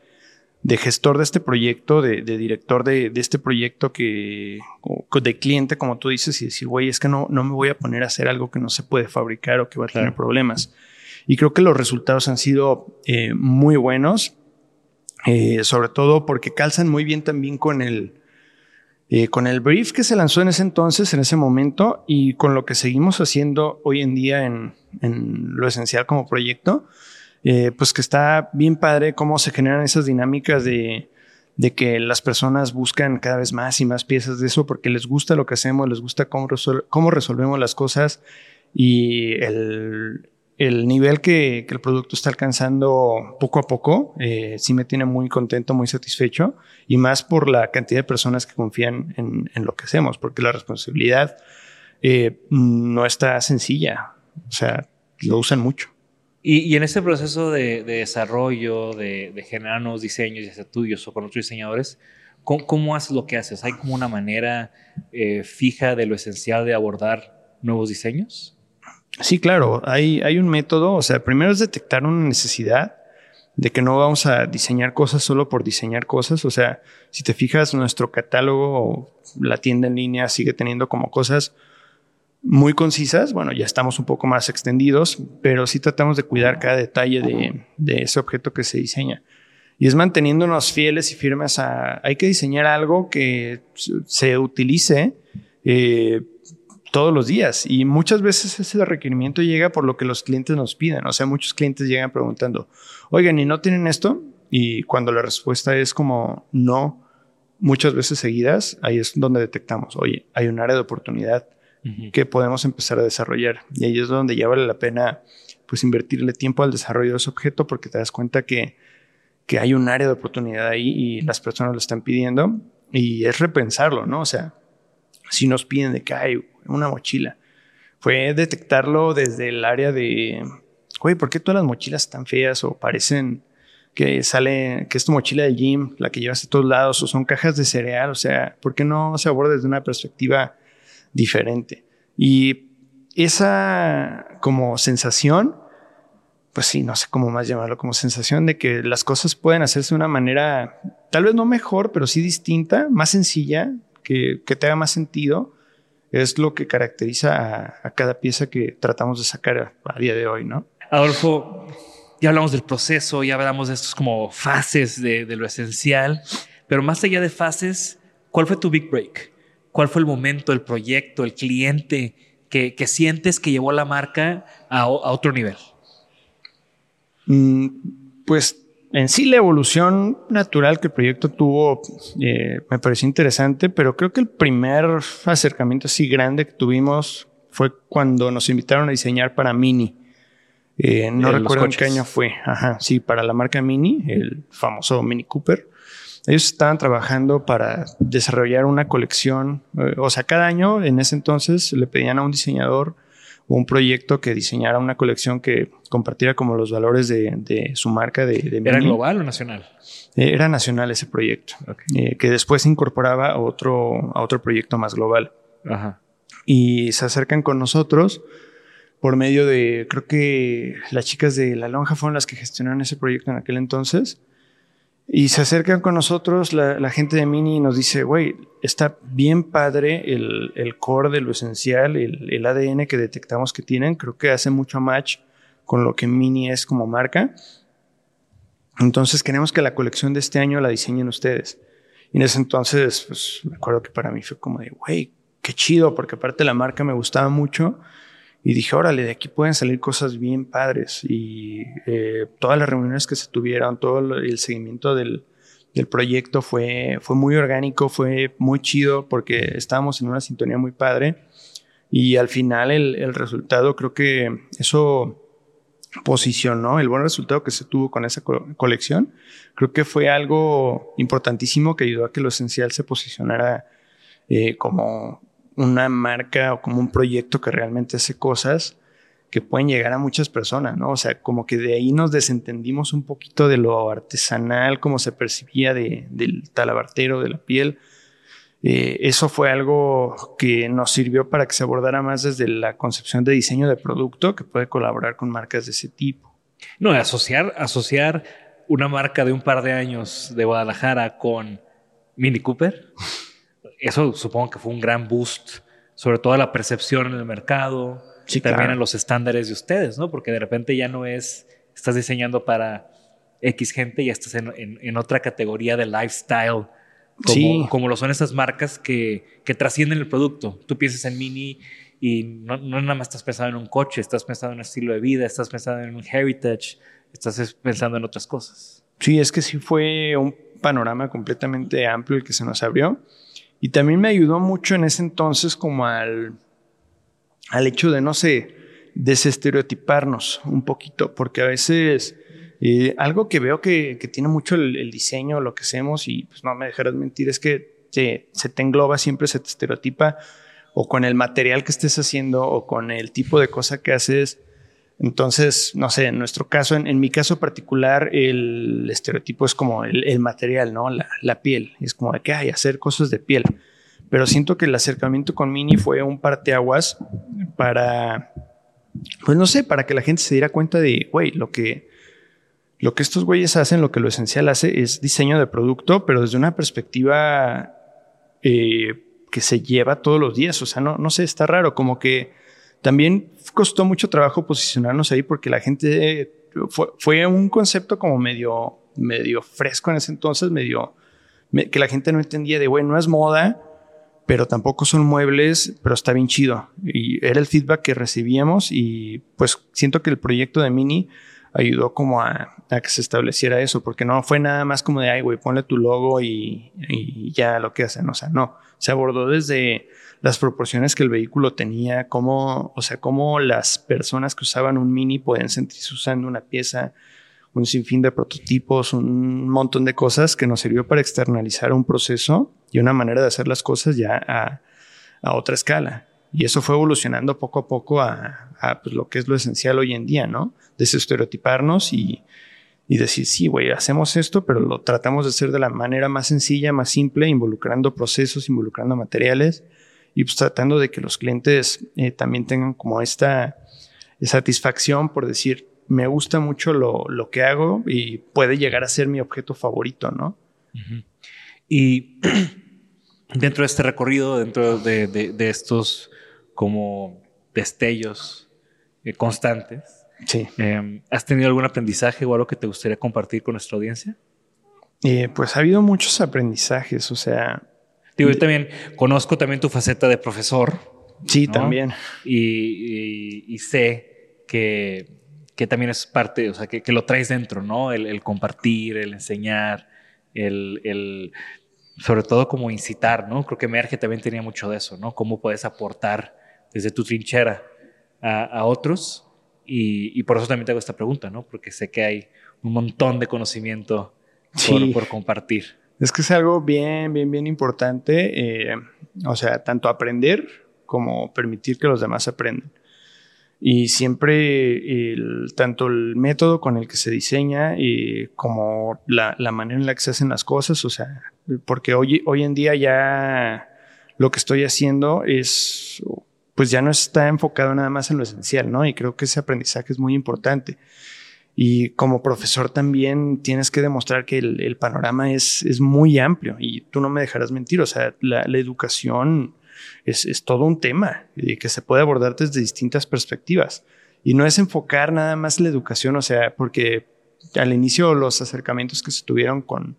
Speaker 3: de gestor de este proyecto, de, de director de, de, este proyecto que, de cliente, como tú dices, y decir, güey, es que no, no me voy a poner a hacer algo que no se puede fabricar o que va a tener problemas. Y creo que los resultados han sido eh, muy buenos, eh, sobre todo porque calzan muy bien también con el, eh, con el brief que se lanzó en ese entonces, en ese momento, y con lo que seguimos haciendo hoy en día en, en lo esencial como proyecto. Eh, pues que está bien padre cómo se generan esas dinámicas de, de, que las personas buscan cada vez más y más piezas de eso porque les gusta lo que hacemos, les gusta cómo, resol cómo resolvemos las cosas y el, el nivel que, que, el producto está alcanzando poco a poco eh, sí me tiene muy contento, muy satisfecho y más por la cantidad de personas que confían en, en lo que hacemos porque la responsabilidad eh, no está sencilla, o sea, lo usan mucho.
Speaker 1: Y, en ese proceso de, de desarrollo, de, generar nuevos diseños, ya sea tuyos o con otros diseñadores, ¿cómo, cómo haces lo que haces? ¿Hay como una manera eh, fija de lo esencial de abordar nuevos diseños?
Speaker 3: Sí, claro, hay, hay un método, o sea, primero es detectar una necesidad de que no vamos a diseñar cosas solo por diseñar cosas, o sea, si te fijas, nuestro catálogo, la tienda en línea sigue teniendo como cosas muy concisas, bueno, ya estamos un poco más extendidos, pero sí tratamos de cuidar cada detalle de, de, ese objeto que se diseña. Y es manteniéndonos fieles y firmes a, hay que diseñar algo que se utilice eh, todos los días. Y muchas veces ese requerimiento llega por lo que los clientes nos piden. O sea, muchos clientes llegan preguntando, oigan, ¿y no tienen esto? Y cuando la respuesta es como no, muchas veces seguidas, ahí es donde detectamos, oye, hay un área de oportunidad que podemos empezar a desarrollar. Y ahí es donde ya vale la pena pues invertirle tiempo al desarrollo de ese objeto porque te das cuenta que, que hay un área de oportunidad ahí y las personas lo están pidiendo. Y es repensarlo, ¿no? O sea, si nos piden de que hay una mochila, fue detectarlo desde el área de, oye, ¿por qué todas las mochilas están feas o parecen que sale, que es tu mochila del gym, la que llevas a todos lados, o son cajas de cereal, o sea, ¿por qué no se aborda desde una perspectiva diferente. Y esa como sensación, pues sí, no sé cómo más llamarlo, como sensación de que las cosas pueden hacerse de una manera, tal vez no mejor, pero sí distinta, más sencilla, que, que te haga más sentido, es lo que caracteriza a, a, cada pieza que tratamos de sacar a, a día de hoy, ¿no?
Speaker 1: Adolfo, ya hablamos del proceso, ya hablamos de estos como fases de, de lo esencial, pero más allá de fases, ¿cuál fue tu big break? ¿Cuál fue el momento, el proyecto, el cliente que, que sientes que llevó la marca a, a otro nivel?
Speaker 3: Mm, pues en sí la evolución natural que el proyecto tuvo eh, me pareció interesante, pero creo que el primer acercamiento así grande que tuvimos fue cuando nos invitaron a diseñar para Mini. Eh, no recuerdo en qué año fue. Ajá, sí, para la marca Mini, el famoso Mini Cooper. Ellos estaban trabajando para desarrollar una colección, eh, o sea, cada año en ese entonces le pedían a un diseñador un proyecto que diseñara una colección que compartiera como los valores de, su marca de, de
Speaker 1: ¿Era global o nacional?
Speaker 3: Eh, era nacional ese proyecto, eh, que después se incorporaba a otro, a otro proyecto más global. Ajá. Y se acercan con nosotros por medio de, creo que las chicas de La Lonja fueron las que gestionaron ese proyecto en aquel entonces. Y se acercan con nosotros la, gente de Mini y nos dice, güey, está bien padre el, el, core de lo esencial, el, el, ADN que detectamos que tienen. Creo que hace mucho match con lo que Mini es como marca. Entonces queremos que la colección de este año la diseñen ustedes. Y en ese entonces, pues me acuerdo que para mí fue como de, güey, qué chido, porque aparte la marca me gustaba mucho. Y dije, órale, de aquí pueden salir cosas bien padres. Y eh, todas las reuniones que se tuvieron, todo el seguimiento del, del, proyecto fue, fue muy orgánico, fue muy chido porque estábamos en una sintonía muy padre. Y al final el, el resultado, creo que eso posicionó, el buen resultado que se tuvo con esa colección, creo que fue algo importantísimo que ayudó a que lo esencial se posicionara eh, como una marca o como un proyecto que realmente hace cosas que pueden llegar a muchas personas, ¿no? O sea, como que de ahí nos desentendimos un poquito de lo artesanal, como se percibía de, del talabartero, de la piel. Eh, eso fue algo que nos sirvió para que se abordara más desde la concepción de diseño de producto que puede colaborar con marcas de ese tipo.
Speaker 1: No, asociar, asociar una marca de un par de años de Guadalajara con Mini Cooper eso supongo que fue un gran boost, sobre todo a la percepción en el mercado y también a los estándares de ustedes, ¿no? Porque de repente ya no es, estás diseñando para X gente, ya estás en, otra categoría de lifestyle, como, como, lo son esas marcas que, que trascienden el producto. Tú piensas en Mini y no, no nada más estás pensando en un coche, estás pensando en un estilo de vida, estás pensando en un heritage, estás pensando en otras cosas.
Speaker 3: Sí, es que sí fue un panorama completamente amplio el que se nos abrió. Y también me ayudó mucho en ese entonces como al, al hecho de, no sé, desestereotiparnos un poquito, porque a veces eh, algo que veo que, que tiene mucho el, diseño, lo que hacemos, y pues no me dejarás mentir, es que se te engloba, siempre se te estereotipa o con el material que estés haciendo o con el tipo de cosa que haces entonces, no sé, en nuestro caso, en, mi caso particular, el estereotipo es como el, material, ¿no? La, piel. Es como de que hay hacer cosas de piel. Pero siento que el acercamiento con Mini fue un parteaguas para, pues no sé, para que la gente se diera cuenta de, güey, lo que, lo que estos güeyes hacen, lo que lo esencial hace es diseño de producto, pero desde una perspectiva eh, que se lleva todos los días. O sea, no, no sé, está raro, como que también costó mucho trabajo posicionarnos ahí porque la gente fue, un concepto como medio, medio fresco en ese entonces, medio que la gente no entendía de, bueno, no es moda, pero tampoco son muebles, pero está bien chido. Y era el feedback que recibíamos y pues siento que el proyecto de Mini ayudó como a, que se estableciera eso, porque no fue nada más como de, ay, güey, ponle tu logo y, y ya lo que hacen. O sea, no, se abordó desde las proporciones que el vehículo tenía, cómo, o sea, cómo las personas que usaban un Mini pueden sentirse usando una pieza, un sinfín de prototipos, un montón de cosas que nos sirvió para externalizar un proceso y una manera de hacer las cosas ya a, a otra escala. Y eso fue evolucionando poco a poco a, a pues, lo que es lo esencial hoy en día, ¿no? Desestereotiparnos y, y decir, sí, güey, hacemos esto, pero lo tratamos de hacer de la manera más sencilla, más simple, involucrando procesos, involucrando materiales y pues tratando de que los clientes eh, también tengan como esta satisfacción por decir, me gusta mucho lo, lo, que hago y puede llegar a ser mi objeto favorito, ¿no?
Speaker 1: Y dentro de este recorrido, dentro de, de, estos como destellos eh, constantes,
Speaker 3: sí.
Speaker 1: Em, ¿has tenido algún aprendizaje o algo que te gustaría compartir con nuestra audiencia?
Speaker 3: Eh, pues ha habido muchos aprendizajes, o sea,
Speaker 1: yo también conozco también tu faceta de profesor.
Speaker 3: Sí, también.
Speaker 1: Y, sé que, que, también es parte, o sea, que, lo traes dentro, ¿no? El, compartir, el enseñar, el, sobre todo como incitar, ¿no? Creo que Merge también tenía mucho de eso, ¿no? Cómo puedes aportar desde tu trinchera a, otros. Y, por eso también te hago esta pregunta, ¿no? Porque sé que hay un montón de conocimiento por, compartir.
Speaker 3: Es que es algo bien, bien, bien importante. Eh, o sea, tanto aprender como permitir que los demás aprendan. Y siempre tanto el método con el que se diseña y como la, manera en la que se hacen las cosas, o sea, porque hoy, hoy en día ya lo que estoy haciendo es, pues ya no está enfocado nada más en lo esencial, ¿no? Y creo que ese aprendizaje es muy importante. Y como profesor también tienes que demostrar que el, panorama es, es, muy amplio y tú no me dejarás mentir, o sea, la, la educación es, todo un tema y que se puede abordar desde distintas perspectivas. Y no es enfocar nada más la educación, o sea, porque al inicio los acercamientos que se tuvieron con,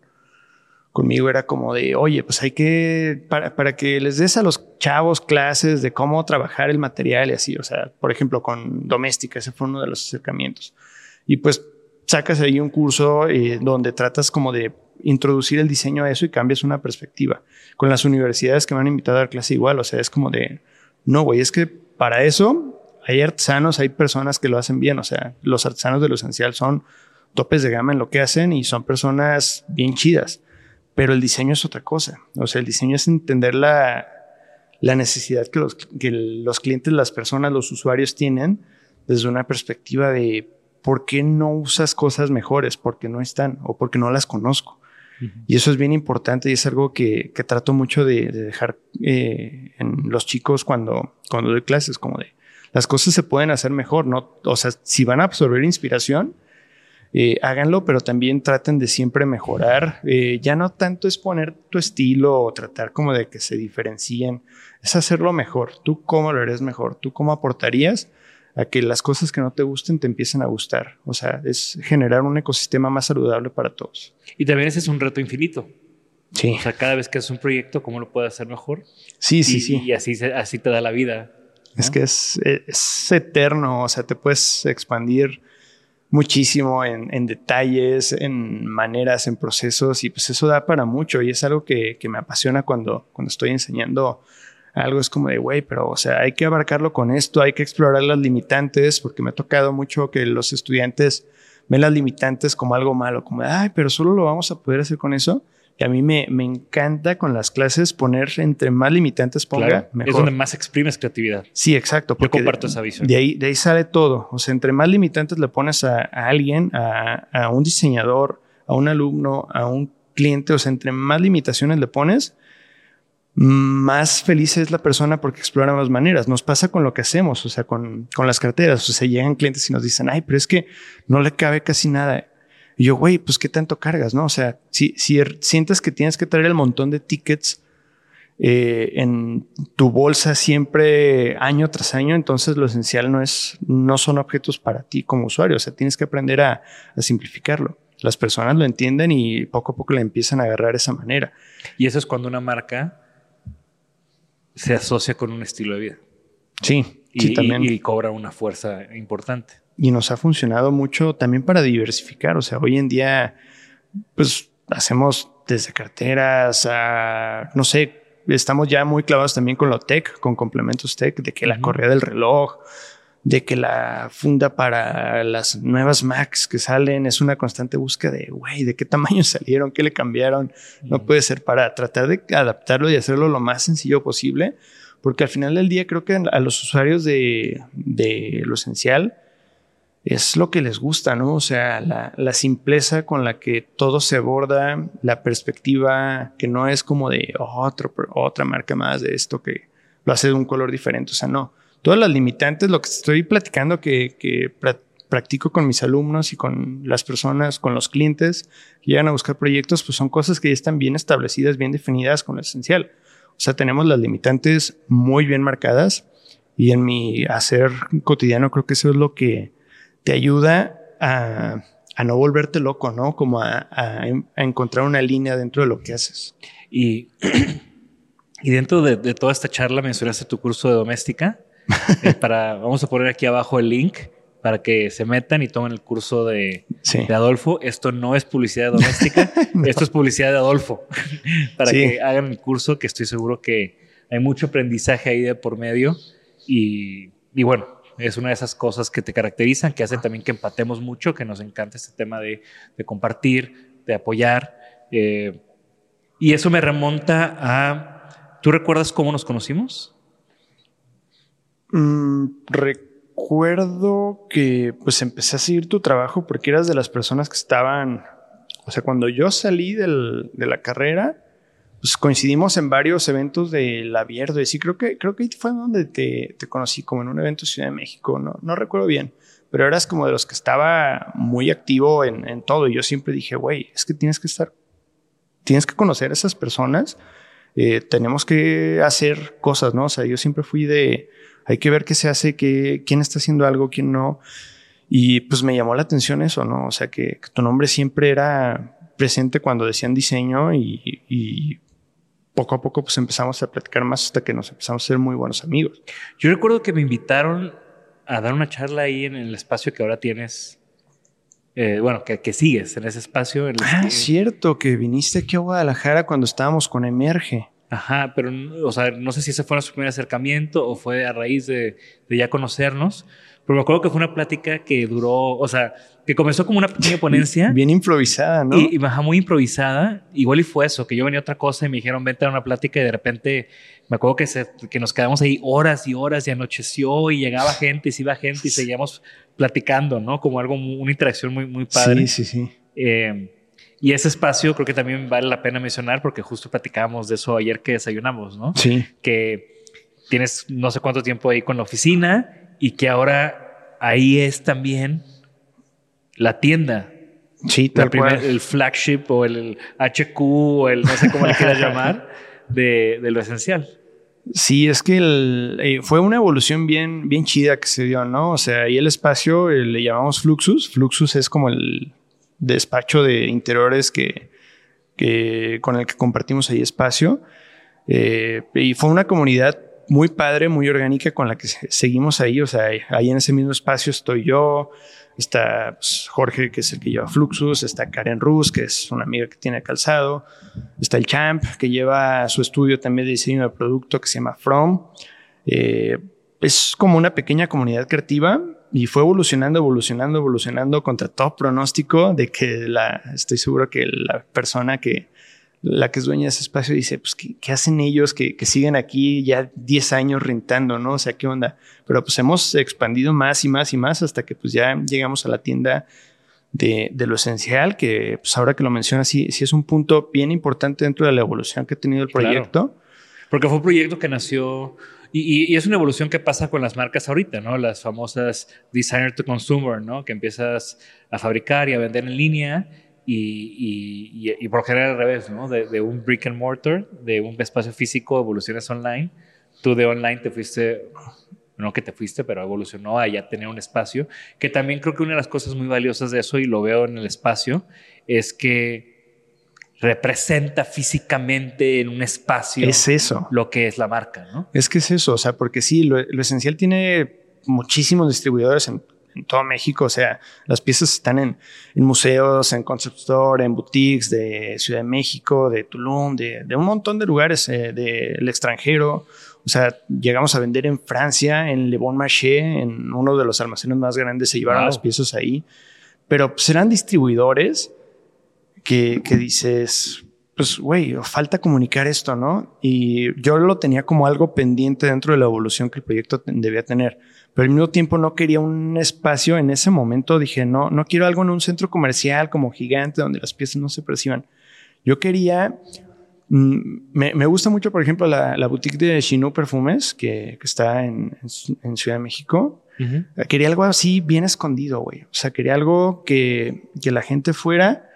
Speaker 3: conmigo era como de, oye, pues hay que, para, para, que les des a los chavos clases de cómo trabajar el material y así, o sea, por ejemplo, con doméstica, ese fue uno de los acercamientos. Y pues sacas ahí un curso eh, donde tratas como de introducir el diseño a eso y cambias una perspectiva. Con las universidades que me han invitado a dar clase igual, o sea, es como de, no, güey, es que para eso hay artesanos, hay personas que lo hacen bien, o sea, los artesanos de lo esencial son topes de gama en lo que hacen y son personas bien chidas, pero el diseño es otra cosa, o sea, el diseño es entender la, la necesidad que los, que los clientes, las personas, los usuarios tienen desde una perspectiva de por qué no usas cosas mejores, porque no están o porque no las conozco. Y eso es bien importante y es algo que, trato mucho de, dejar eh, en los chicos cuando, cuando doy clases, como de las cosas se pueden hacer mejor, ¿no? O sea, si van a absorber inspiración, eh, háganlo, pero también traten de siempre mejorar. Eh, ya no tanto es poner tu estilo o tratar como de que se diferencien, es hacerlo mejor. Tú cómo lo eres mejor, tú cómo aportarías a que las cosas que no te gusten te empiecen a gustar. O sea, es generar un ecosistema más saludable para todos.
Speaker 1: Y también ese es un reto infinito.
Speaker 3: Sí.
Speaker 1: O sea, cada vez que haces un proyecto, ¿cómo lo puedes hacer mejor?
Speaker 3: Sí, sí, sí.
Speaker 1: Y así, así te da la vida.
Speaker 3: Es que es, es, eterno, o sea, te puedes expandir muchísimo en, en, detalles, en maneras, en procesos, y pues eso da para mucho y es algo que, que me apasiona cuando, cuando estoy enseñando algo es como de, güey, pero o sea, hay que abarcarlo con esto, hay que explorar las limitantes, porque me ha tocado mucho que los estudiantes ven las limitantes como algo malo, como, ay, pero solo lo vamos a poder hacer con eso. Y a mí me, me encanta con las clases poner entre más limitantes ponga, mejor.
Speaker 1: Es donde más exprimes creatividad.
Speaker 3: Sí, exacto.
Speaker 1: Yo comparto esa visión.
Speaker 3: De ahí, de ahí sale todo. O sea, entre más limitantes le pones a, a alguien, a, a un diseñador, a un alumno, a un cliente, o sea, entre más limitaciones le pones, más feliz es la persona porque explora más maneras. Nos pasa con lo que hacemos, o sea, con, con las carteras. O sea, llegan clientes y nos dicen, ay, pero es que no le cabe casi nada. Y yo, güey, pues qué tanto cargas, ¿no? O sea, si, si er, sientes que tienes que traer el montón de tickets eh, en tu bolsa siempre año tras año, entonces lo esencial no es, no son objetos para ti como usuario. O sea, tienes que aprender a, a simplificarlo. Las personas lo entienden y poco a poco le empiezan a agarrar esa manera.
Speaker 1: Y eso es cuando una marca se asocia con un estilo de vida.
Speaker 3: Sí,
Speaker 1: y,
Speaker 3: también.
Speaker 1: Y, cobra una fuerza importante.
Speaker 3: Y nos ha funcionado mucho también para diversificar. O sea, hoy en día, pues hacemos desde carteras a, no sé, estamos ya muy clavados también con lo tech, con complementos tech, de que la correa del reloj, de que la funda para las nuevas Macs que salen es una constante búsqueda de, güey, ¿de qué tamaño salieron? ¿Qué le cambiaron? No puede ser para tratar de adaptarlo y hacerlo lo más sencillo posible, porque al final del día creo que a los usuarios de, de lo esencial es lo que les gusta, ¿no? O sea, la, la, simpleza con la que todo se aborda, la perspectiva que no es como de otro, otra marca más de esto que lo hace de un color diferente, o sea, no todas las limitantes, lo que estoy platicando que, practico con mis alumnos y con las personas, con los clientes que llegan a buscar proyectos, pues son cosas que ya están bien establecidas, bien definidas con lo esencial. O sea, tenemos las limitantes muy bien marcadas y en mi hacer cotidiano creo que eso es lo que te ayuda a, no volverte loco, ¿no? Como a, a, encontrar una línea dentro de lo que haces.
Speaker 1: Y, y dentro de, de, toda esta charla mencionaste tu curso de doméstica. Eh, para, vamos a poner aquí abajo el link para que se metan y tomen el curso de, de Adolfo. Esto no es publicidad doméstica, esto es publicidad de Adolfo. para que hagan el curso, que estoy seguro que hay mucho aprendizaje ahí de por medio Y, y bueno, es una de esas cosas que te caracterizan, que hacen también que empatemos mucho, que nos encanta este tema de, de compartir, de apoyar. Eh, y eso me remonta a, ¿tú recuerdas cómo nos conocimos?
Speaker 3: Mm, recuerdo que pues empecé a seguir tu trabajo porque eras de las personas que estaban, o sea, cuando yo salí del, de la carrera, pues coincidimos en varios eventos del abierto. Y sí, creo que, creo que fue donde te, conocí, como en un evento en Ciudad de México, no, no recuerdo bien, pero eras como de los que estaba muy activo en, en todo. Y yo siempre dije, güey, es que tienes que estar, tienes que conocer a esas personas, eh, tenemos que hacer cosas, ¿no? O sea, yo siempre fui de, hay que ver qué se hace, qué, quién está haciendo algo, quién no. Y pues me llamó la atención eso, ¿no? O sea, que, que tu nombre siempre era presente cuando decían diseño y, y poco a poco pues empezamos a platicar más hasta que nos empezamos a ser muy buenos amigos.
Speaker 1: Yo recuerdo que me invitaron a dar una charla ahí en el espacio que ahora tienes. Eh, bueno, que, que, sigues en ese espacio. En
Speaker 3: ah,
Speaker 1: que...
Speaker 3: cierto, que viniste aquí a Guadalajara cuando estábamos con Emerge.
Speaker 1: Ajá, pero o sea, no sé si ese fue nuestro primer acercamiento o fue a raíz de, de ya conocernos. Pero me acuerdo que fue una plática que duró, o sea, que comenzó como una pequeña ponencia.
Speaker 3: Bien improvisada, ¿no?
Speaker 1: Y, y baja muy improvisada. Igual y fue eso, que yo venía a otra cosa y me dijeron, vente a una plática y de repente me acuerdo que, se, que nos quedamos ahí horas y horas y anocheció y llegaba gente y se iba gente y seguíamos platicando, ¿no? Como algo, una interacción muy, muy padre.
Speaker 3: Sí, sí, sí.
Speaker 1: Eh, y ese espacio creo que también vale la pena mencionar porque justo platicábamos de eso ayer que desayunamos, ¿no?
Speaker 3: Sí.
Speaker 1: Que tienes no sé cuánto tiempo ahí con la oficina y que ahora ahí es también la tienda.
Speaker 3: Sí, tal
Speaker 1: primer, el flagship o el HQ o el no sé cómo le quieras llamar de, de, lo esencial.
Speaker 3: Sí, es que el, eh, fue una evolución bien, bien chida que se dio, ¿no? O sea, ahí el espacio eh, le llamamos Fluxus. Fluxus es como el despacho de interiores que, que con el que compartimos ahí espacio. Eh, y fue una comunidad muy padre, muy orgánica con la que seguimos ahí. O sea, ahí en ese mismo espacio estoy yo, está pues, Jorge, que es el que lleva Fluxus, está Karen Rus, que es una amiga que tiene calzado, está el Champ, que lleva su estudio también de diseño de producto que se llama From. Eh, es como una pequeña comunidad creativa y fue evolucionando, evolucionando, evolucionando contra todo pronóstico de que la, estoy seguro que la persona que, la que es dueña de ese espacio dice, pues, ¿qué, qué hacen ellos que, que, siguen aquí ya 10 años rentando, no? O sea, ¿qué onda? Pero pues hemos expandido más y más y más hasta que pues ya llegamos a la tienda de, de lo esencial, que pues ahora que lo mencionas, sí, sí es un punto bien importante dentro de la evolución que ha tenido el proyecto.
Speaker 1: Claro. Porque fue un proyecto que nació... Y, es una evolución que pasa con las marcas ahorita, ¿no? Las famosas designer to consumer, ¿no? Que empiezas a fabricar y a vender en línea y, y, y, por general al revés, ¿no? De, de, un brick and mortar, de un espacio físico, evoluciones online. Tú de online te fuiste, no que te fuiste, pero evolucionó a ya tener un espacio, que también creo que una de las cosas muy valiosas de eso, y lo veo en el espacio, es que representa físicamente en un espacio
Speaker 3: es eso.
Speaker 1: lo que es la marca, ¿no?
Speaker 3: Es que es eso, o sea, porque sí, lo, lo esencial tiene muchísimos distribuidores en en todo México. O sea, las piezas están en, en, museos, en concept store, en boutiques de Ciudad de México, de Tulum, de, de un montón de lugares eh, del extranjero. O sea, llegamos a vender en Francia, en Le Bon Marché, en uno de los almacenes más grandes, se llevaron wow. las piezas ahí. Pero pues eran distribuidores que, que dices, pues, güey, falta comunicar esto, ¿no? Y yo lo tenía como algo pendiente dentro de la evolución que el proyecto debía tener pero al mismo tiempo no quería un espacio en ese momento. Dije, no, no quiero algo en un centro comercial como gigante donde las piezas no se perciban. Yo quería, mm, me, me, gusta mucho, por ejemplo, la, la boutique de Chinu Perfumes, que, que está en, en, Ciudad de México. Uh -huh. Quería algo así bien escondido, güey. O sea, quería algo que, que la gente fuera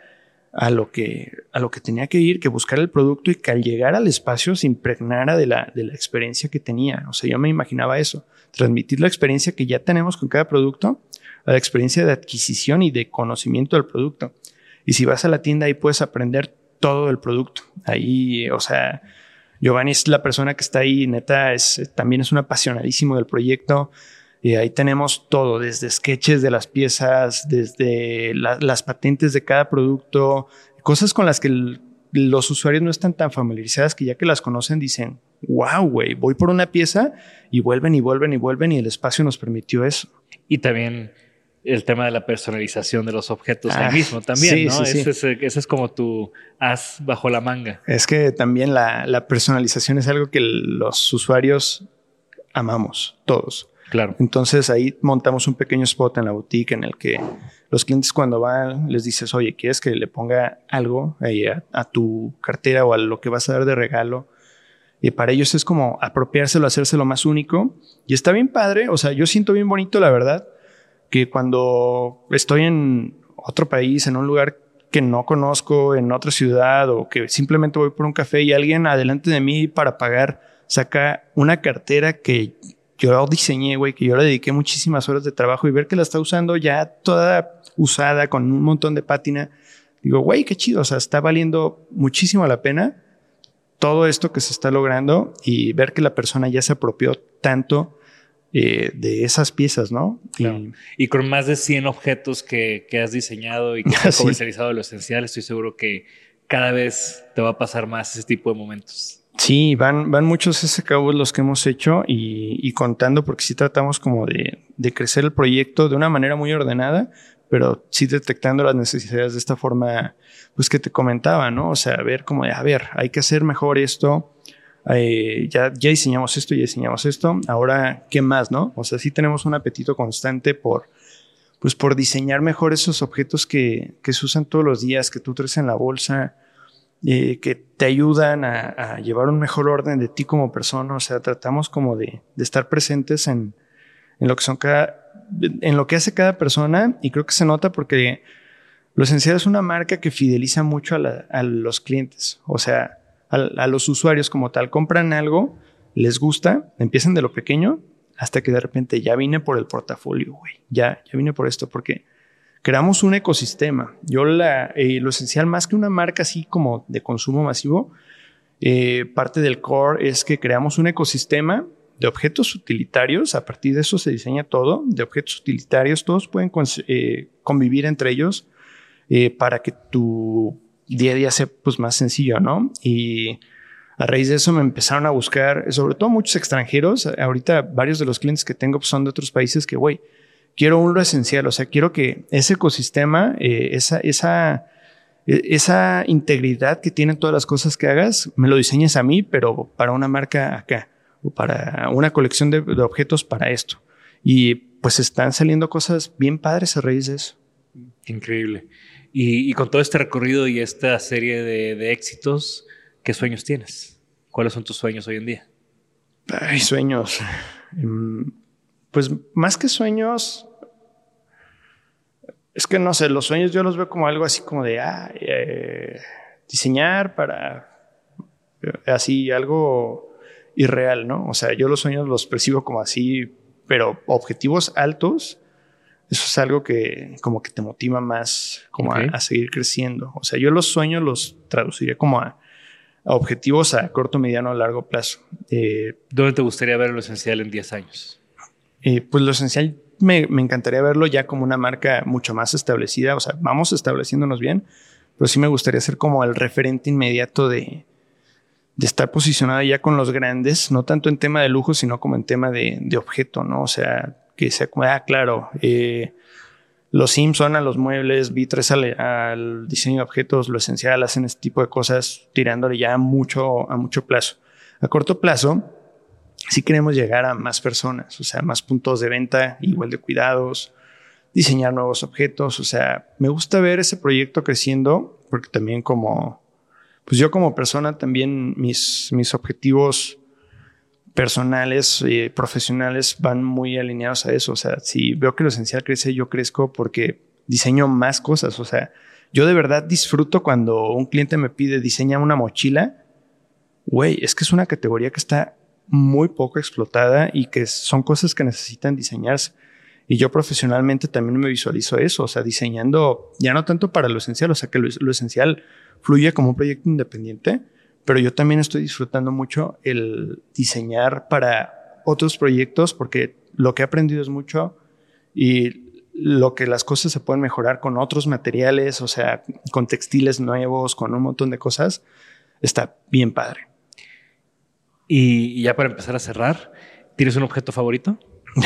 Speaker 3: a lo que, a lo que tenía que ir, que buscar el producto y que al llegar al espacio se impregnara de la, de la experiencia que tenía. O sea, yo me imaginaba eso, transmitir la experiencia que ya tenemos con cada producto a la experiencia de adquisición y de conocimiento del producto. Y si vas a la tienda ahí puedes aprender todo del producto. Ahí, o sea, Giovanni es la persona que está ahí, neta, es, también es un apasionadísimo del proyecto. Y ahí tenemos todo, desde sketches de las piezas, desde la, las patentes de cada producto, cosas con las que el, los usuarios no están tan familiarizadas que ya que las conocen dicen, wow, güey, voy por una pieza y vuelven y vuelven y vuelven y el espacio nos permitió eso.
Speaker 1: Y también el tema de la personalización de los objetos ahí
Speaker 3: Ah,
Speaker 1: mismo también,
Speaker 3: sí,
Speaker 1: ¿no?
Speaker 3: sí, sí.
Speaker 1: Ese, es, ese es como tu as bajo la manga.
Speaker 3: Es que también la, la personalización es algo que los usuarios amamos, todos.
Speaker 1: Claro.
Speaker 3: Entonces ahí montamos un pequeño spot en la boutique en el que los clientes cuando van les dices, oye, ¿quieres que le ponga algo ahí a, a tu cartera o a lo que vas a dar de regalo? Y para ellos es como apropiárselo, hacérselo más único. Y está bien padre, o sea, yo siento bien bonito, la verdad, que cuando estoy en otro país, en un lugar que no conozco, en otra ciudad, o que simplemente voy por un café y alguien adelante de mí para pagar saca una cartera que yo diseñé, güey, que yo le dediqué muchísimas horas de trabajo y ver que la está usando ya toda usada con un montón de pátina, digo, güey, qué chido, o sea, está valiendo muchísimo la pena todo esto que se está logrando y ver que la persona ya se apropió tanto eh, de esas piezas, ¿no?
Speaker 1: Claro.
Speaker 3: Y-
Speaker 1: Y con más de 100 objetos que, que has diseñado y que has comercializado de lo esencial, estoy seguro que cada vez te va a pasar más ese tipo de momentos.
Speaker 3: Sí, van, van muchos SKUs los que hemos hecho y, y contando porque sí tratamos como de, de crecer el proyecto de una manera muy ordenada, pero sí detectando las necesidades de esta forma, pues que te comentaba, ¿no? O sea, ver como de, a ver, hay que hacer mejor esto, eh, ya, ya diseñamos esto, ya diseñamos esto, ahora, ¿qué más, no? O sea, sí tenemos un apetito constante por, pues por diseñar mejor esos objetos que, que se usan todos los días, que tú traes en la bolsa, eh, que te ayudan a, llevar un mejor orden de ti como persona. O sea, tratamos como de, estar presentes en, lo que son cada, que hace cada persona y creo que se nota porque lo esencial es una marca que fideliza mucho a, los clientes, o sea, a, a los usuarios como tal. Compran algo, les gusta, empiezan de lo pequeño hasta que de repente ya vine por el portafolio, güey. Ya, ya vine por esto porque creamos un ecosistema. Yo eh, lo esencial más que una marca así como de consumo masivo, eh, parte del core es que creamos un ecosistema de objetos utilitarios. A partir de eso se diseña todo, de objetos utilitarios. Todos pueden eh, convivir entre ellos para que tu día a día sea pues, más sencillo, ¿no? Y a raíz de eso me empezaron a buscar, sobre todo muchos extranjeros. Ahorita varios de los clientes que tengo pues, son de otros países que, güey, quiero un lo esencial, o sea, quiero que ese ecosistema, eh, esa, esa, e- esa integridad que tienen todas las cosas que hagas, me lo diseñes a mí, pero para una marca acá, o para una colección de, de objetos para esto. Y pues están saliendo cosas bien padres a raíz de eso.
Speaker 1: Increíble. Y, y con todo este recorrido y esta serie de, de éxitos, ¿qué sueños tienes? ¿Cuáles son tus sueños hoy en día?
Speaker 3: Ay, sueños. Pues más que sueños, es que no sé, los sueños yo los veo como algo así como de ah, eh, diseñar para eh, así algo irreal, ¿no? O sea, yo los sueños los percibo como así, pero objetivos altos, eso es algo que como que te motiva más como a- seguir creciendo. O sea, yo los sueños los traduciría como a, a objetivos a corto, mediano, largo plazo. Eh,
Speaker 1: ¿Dónde te gustaría ver lo esencial en 10 años?
Speaker 3: Pues lo esencial me, encantaría verlo ya como una marca mucho más establecida. O sea, vamos estableciéndonos bien, pero sí me gustaría ser como el referente inmediato de, de estar posicionado ya con los grandes, no tanto en tema de lujo, sino como en tema de, objeto, ¿no? O sea, que sea como, ah, claro, eh, los Simpson a los muebles, Vitres al, al diseño de objetos, lo esencial, hacen este tipo de cosas tirándole ya mucho, a mucho plazo. A corto plazo, sí queremos llegar a más personas, o sea, más puntos de venta, igual de cuidados, diseñar nuevos objetos, o sea, me gusta ver ese proyecto creciendo porque también como, pues yo como persona también mis, mis objetivos personales y profesionales van muy alineados a eso, o sea, si veo que lo esencial crece, yo crezco porque diseño más cosas, o sea, yo de verdad disfruto cuando un cliente me pide diseña una mochila, güey, es que es una categoría que está muy poco explotada y que son cosas que necesitan diseñarse. Y yo profesionalmente también me visualizo eso, o sea, diseñando ya no tanto para lo esencial, o sea, que lo, esencial fluye como un proyecto independiente, pero yo también estoy disfrutando mucho el diseñar para otros proyectos porque lo que he aprendido es mucho y lo que las cosas se pueden mejorar con otros materiales, o sea, con textiles nuevos, con un montón de cosas, está bien padre.
Speaker 1: Y, y ya para empezar a cerrar, ¿tienes un objeto favorito?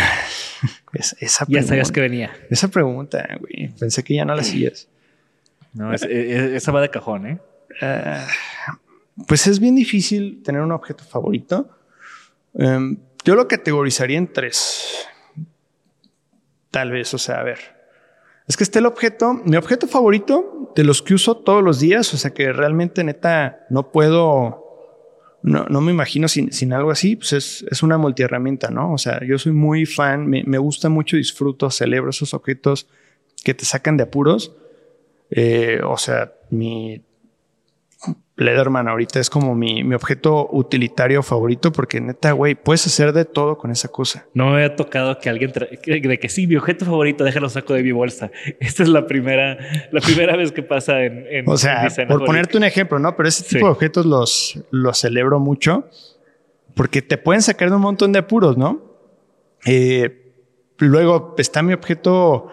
Speaker 3: Es- esa
Speaker 1: Ya sabías
Speaker 3: pregunta-
Speaker 1: que venía.
Speaker 3: Esa pregunta, güey. Pensé que ya no la hacías.
Speaker 1: No, es- es- esa va de cajón, ¿eh?
Speaker 3: Ah, pues es bien difícil tener un objeto favorito. Em, yo lo categorizaría en tres. Tal vez, o sea, a ver. Es que está el objeto, mi objeto favorito de los que uso todos los días, o sea que realmente neta no puedo, no, no me imagino sin, sin algo así, pues es, es una multiherramienta, ¿no? O sea, yo soy muy fan, me, me gusta mucho, disfruto, celebro esos objetos que te sacan de apuros. Eh, o sea, mi Leatherman ahorita es como mi, mi objeto utilitario favorito porque neta, güey, puedes hacer de todo con esa cosa.
Speaker 1: No me había tocado que alguien que- de que sí, mi objeto favorito, déjalo saco de mi bolsa. Esta es la primera, la primera vez que pasa en, en
Speaker 3: O sea,
Speaker 1: en
Speaker 3: por ponerte un ejemplo, ¿no? Pero ese tipo
Speaker 1: Sí.
Speaker 3: de objetos los, los celebro mucho porque te pueden sacar de un montón de apuros, ¿no? Eh, luego está mi objeto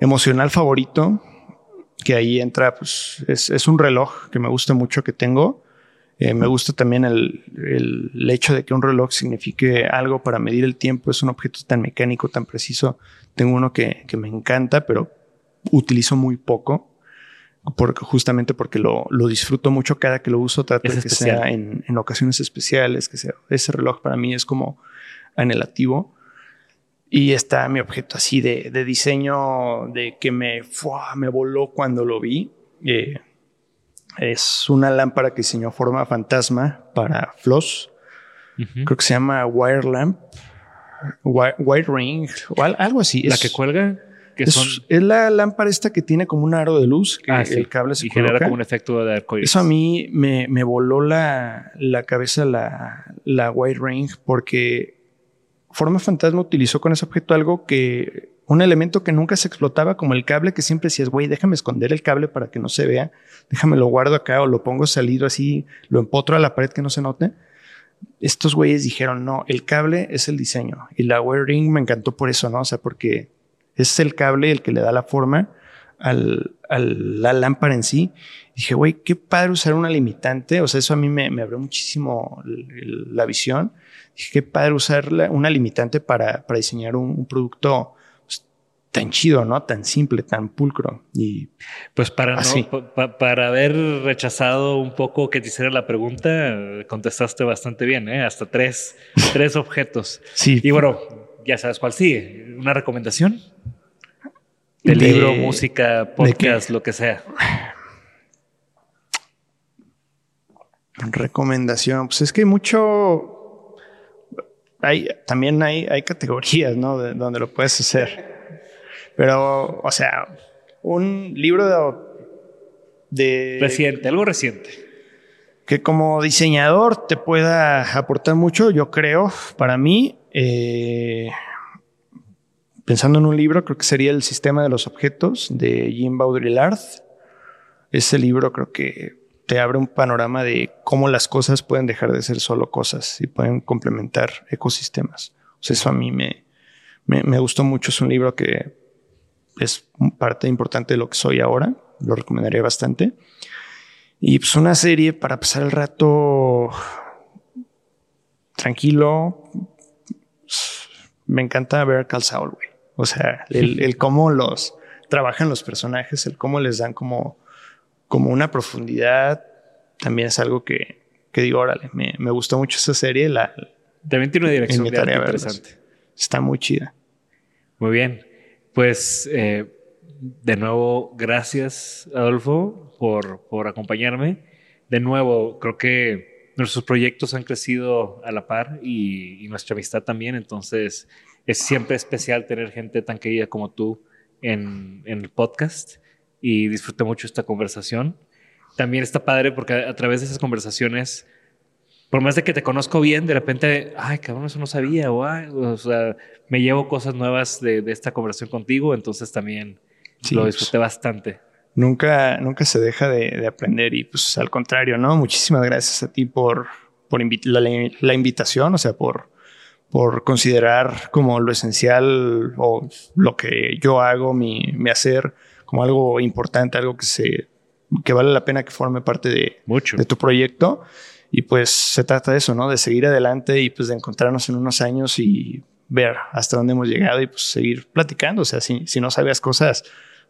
Speaker 3: emocional favorito, que ahí entra, pues es, es un reloj que me gusta mucho que tengo. Eh, me gusta también el, el- el hecho de que un reloj signifique algo para medir el tiempo. Es un objeto tan mecánico, tan preciso. Tengo uno que, que me encanta, pero utilizo muy poco. Porque, justamente porque lo, lo disfruto mucho cada que lo uso. Trato
Speaker 1: Es
Speaker 3: de que
Speaker 1: especial.
Speaker 3: sea en, en ocasiones especiales, que sea ese reloj para mí es como anhelativo. Y está mi objeto así de, de diseño de que me, ¡fua! me voló cuando lo vi. Eh, es una lámpara que diseñó forma fantasma para Floss. Creo que se llama Wire Lamp. Wi- Wire Ring o al- algo así.
Speaker 1: La
Speaker 3: Es-
Speaker 1: que cuelga, que
Speaker 3: es,
Speaker 1: son.
Speaker 3: es la lámpara esta que tiene como un aro de luz que
Speaker 1: Ah, sí.
Speaker 3: el cable se
Speaker 1: y genera como un efecto de arcoíris.
Speaker 3: Eso a mí me, me voló la, la cabeza la, la White Ring porque Forma Fantasma utilizó con ese objeto algo que, un elemento que nunca se explotaba como el cable que siempre decías, güey, déjame esconder el cable para que no se vea, déjame lo guardo acá o lo pongo salido así, lo empotro a la pared que no se note. Estos güeyes dijeron, no, el cable es el diseño. Y la White Ring me encantó por eso, ¿no? O sea, porque es el cable el que le da la forma al, a la lámpara en sí. Dije, güey, qué padre usar una limitante. O sea, eso a mí me, me abrió muchísimo la visión. Dije, qué padre usar la- una limitante para, para diseñar un, un producto pues, tan chido, ¿no? Tan simple, tan pulcro. Y
Speaker 1: Pues para, no,
Speaker 3: Así.
Speaker 1: pa- pa- para haber rechazado un poco que te hiciera la pregunta, contestaste bastante bien, ¿eh? Hasta tres, tres objetos.
Speaker 3: sí,
Speaker 1: Y bueno, ya sabes cuál sigue. ¿Una recomendación? De,
Speaker 3: De-
Speaker 1: libro, música, podcast, lo que sea.
Speaker 3: recomendación. Pues es que hay mucho. Hay, también hay, hay categorías, ¿no? De, donde lo puedes hacer. Pero, o sea, un libro de, de
Speaker 1: Reciente, algo reciente.
Speaker 3: que como diseñador te pueda aportar mucho, yo creo, para mí, eh, pensando en un libro, creo que sería El sistema de los objetos de Jim Baudrillard. Ese libro creo que te abre un panorama de cómo las cosas pueden dejar de ser solo cosas y pueden complementar ecosistemas. O sea, eso a mí me, me, gustó mucho. Es un libro que es parte importante de lo que soy ahora. Lo recomendaría bastante. Y pues una serie para pasar el rato tranquilo. Me encanta ver Cal Saul, güey. O sea, el, el cómo los trabajan los personajes, el cómo les dan como, como una profundidad, también es algo que, que digo, órale, me, me gustó mucho esa serie, la,
Speaker 1: También tiene una dirección de arte interesante.
Speaker 3: Está muy chida.
Speaker 1: Muy bien. Pues eh, de nuevo, gracias, Adolfo, por, por acompañarme. De nuevo, creo que nuestros proyectos han crecido a la par y, y nuestra amistad también. Entonces, es siempre especial tener gente tan querida como tú en, en el podcast y disfruté mucho esta conversación. También está padre porque a, a través de esas conversaciones, por más de que te conozco bien, de repente, ay, cabrón, eso no sabía, o, "Ay", o sea, me llevo cosas nuevas de, de esta conversación contigo, entonces también
Speaker 3: Sí,
Speaker 1: lo
Speaker 3: pues,
Speaker 1: disfruté bastante.
Speaker 3: nunca, nunca se deja de, de aprender y pues al contrario, ¿no? Muchísimas gracias a ti por, por la invitación, o sea, por, por considerar como lo esencial o lo que yo hago, mi, mi hacer, como algo importante, algo que se que vale la pena que forme parte de,
Speaker 1: Mucho.
Speaker 3: de tu proyecto. Y pues se trata de eso, ¿no? De seguir adelante y pues de encontrarnos en unos años y ver hasta dónde hemos llegado y pues seguir platicando. O sea, si, si no sabías cosas,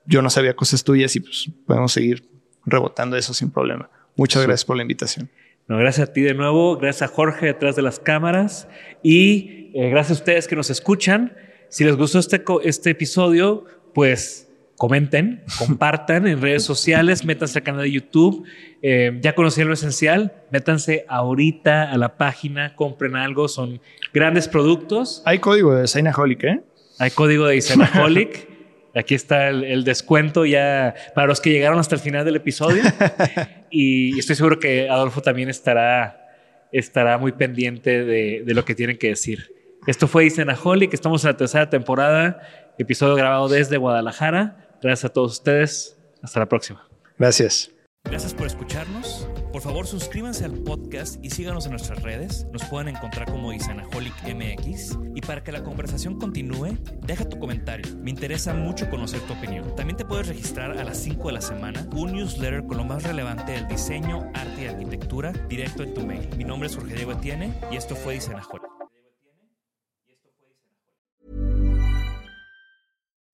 Speaker 3: yo no sabía cosas tuyas y pues podemos seguir rebotando eso sin problema. Muchas gracias por la invitación.
Speaker 1: No, gracias a ti de nuevo, gracias a Jorge detrás de las cámaras y eh, gracias a ustedes que nos escuchan. Si les gustó este, este episodio, pues comenten, compartan en redes sociales, métanse al canal de YouTube. Eh, ya conocieron lo esencial, métanse ahorita a la página, compren algo, son grandes productos.
Speaker 3: Hay código de Designaholic, ¿eh?
Speaker 1: Hay código de Designaholic. Aquí está el, descuento ya para los que llegaron hasta el final del episodio. y estoy seguro que Adolfo también estará, estará muy pendiente de, de lo que tienen que decir. Esto fue Isenaholic, estamos en la tercera temporada, episodio grabado desde Guadalajara. Gracias a todos ustedes. Hasta la próxima.
Speaker 3: Gracias.
Speaker 1: Gracias por escucharnos. Por favor, suscríbanse al podcast y síganos en nuestras redes. Nos pueden encontrar como Isanaholic MX. Y para que la conversación continúe, deja tu comentario. Me interesa mucho conocer tu opinión. También te puedes registrar a las 5 de la semana un newsletter con lo más relevante del diseño, arte y arquitectura directo en tu mail. Mi nombre es Jorge Diego Etienne y esto fue Isanaholic.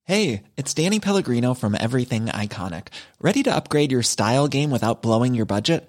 Speaker 4: Hey, it's Danny Pellegrino from Everything Iconic. Ready to upgrade your style game without blowing your budget?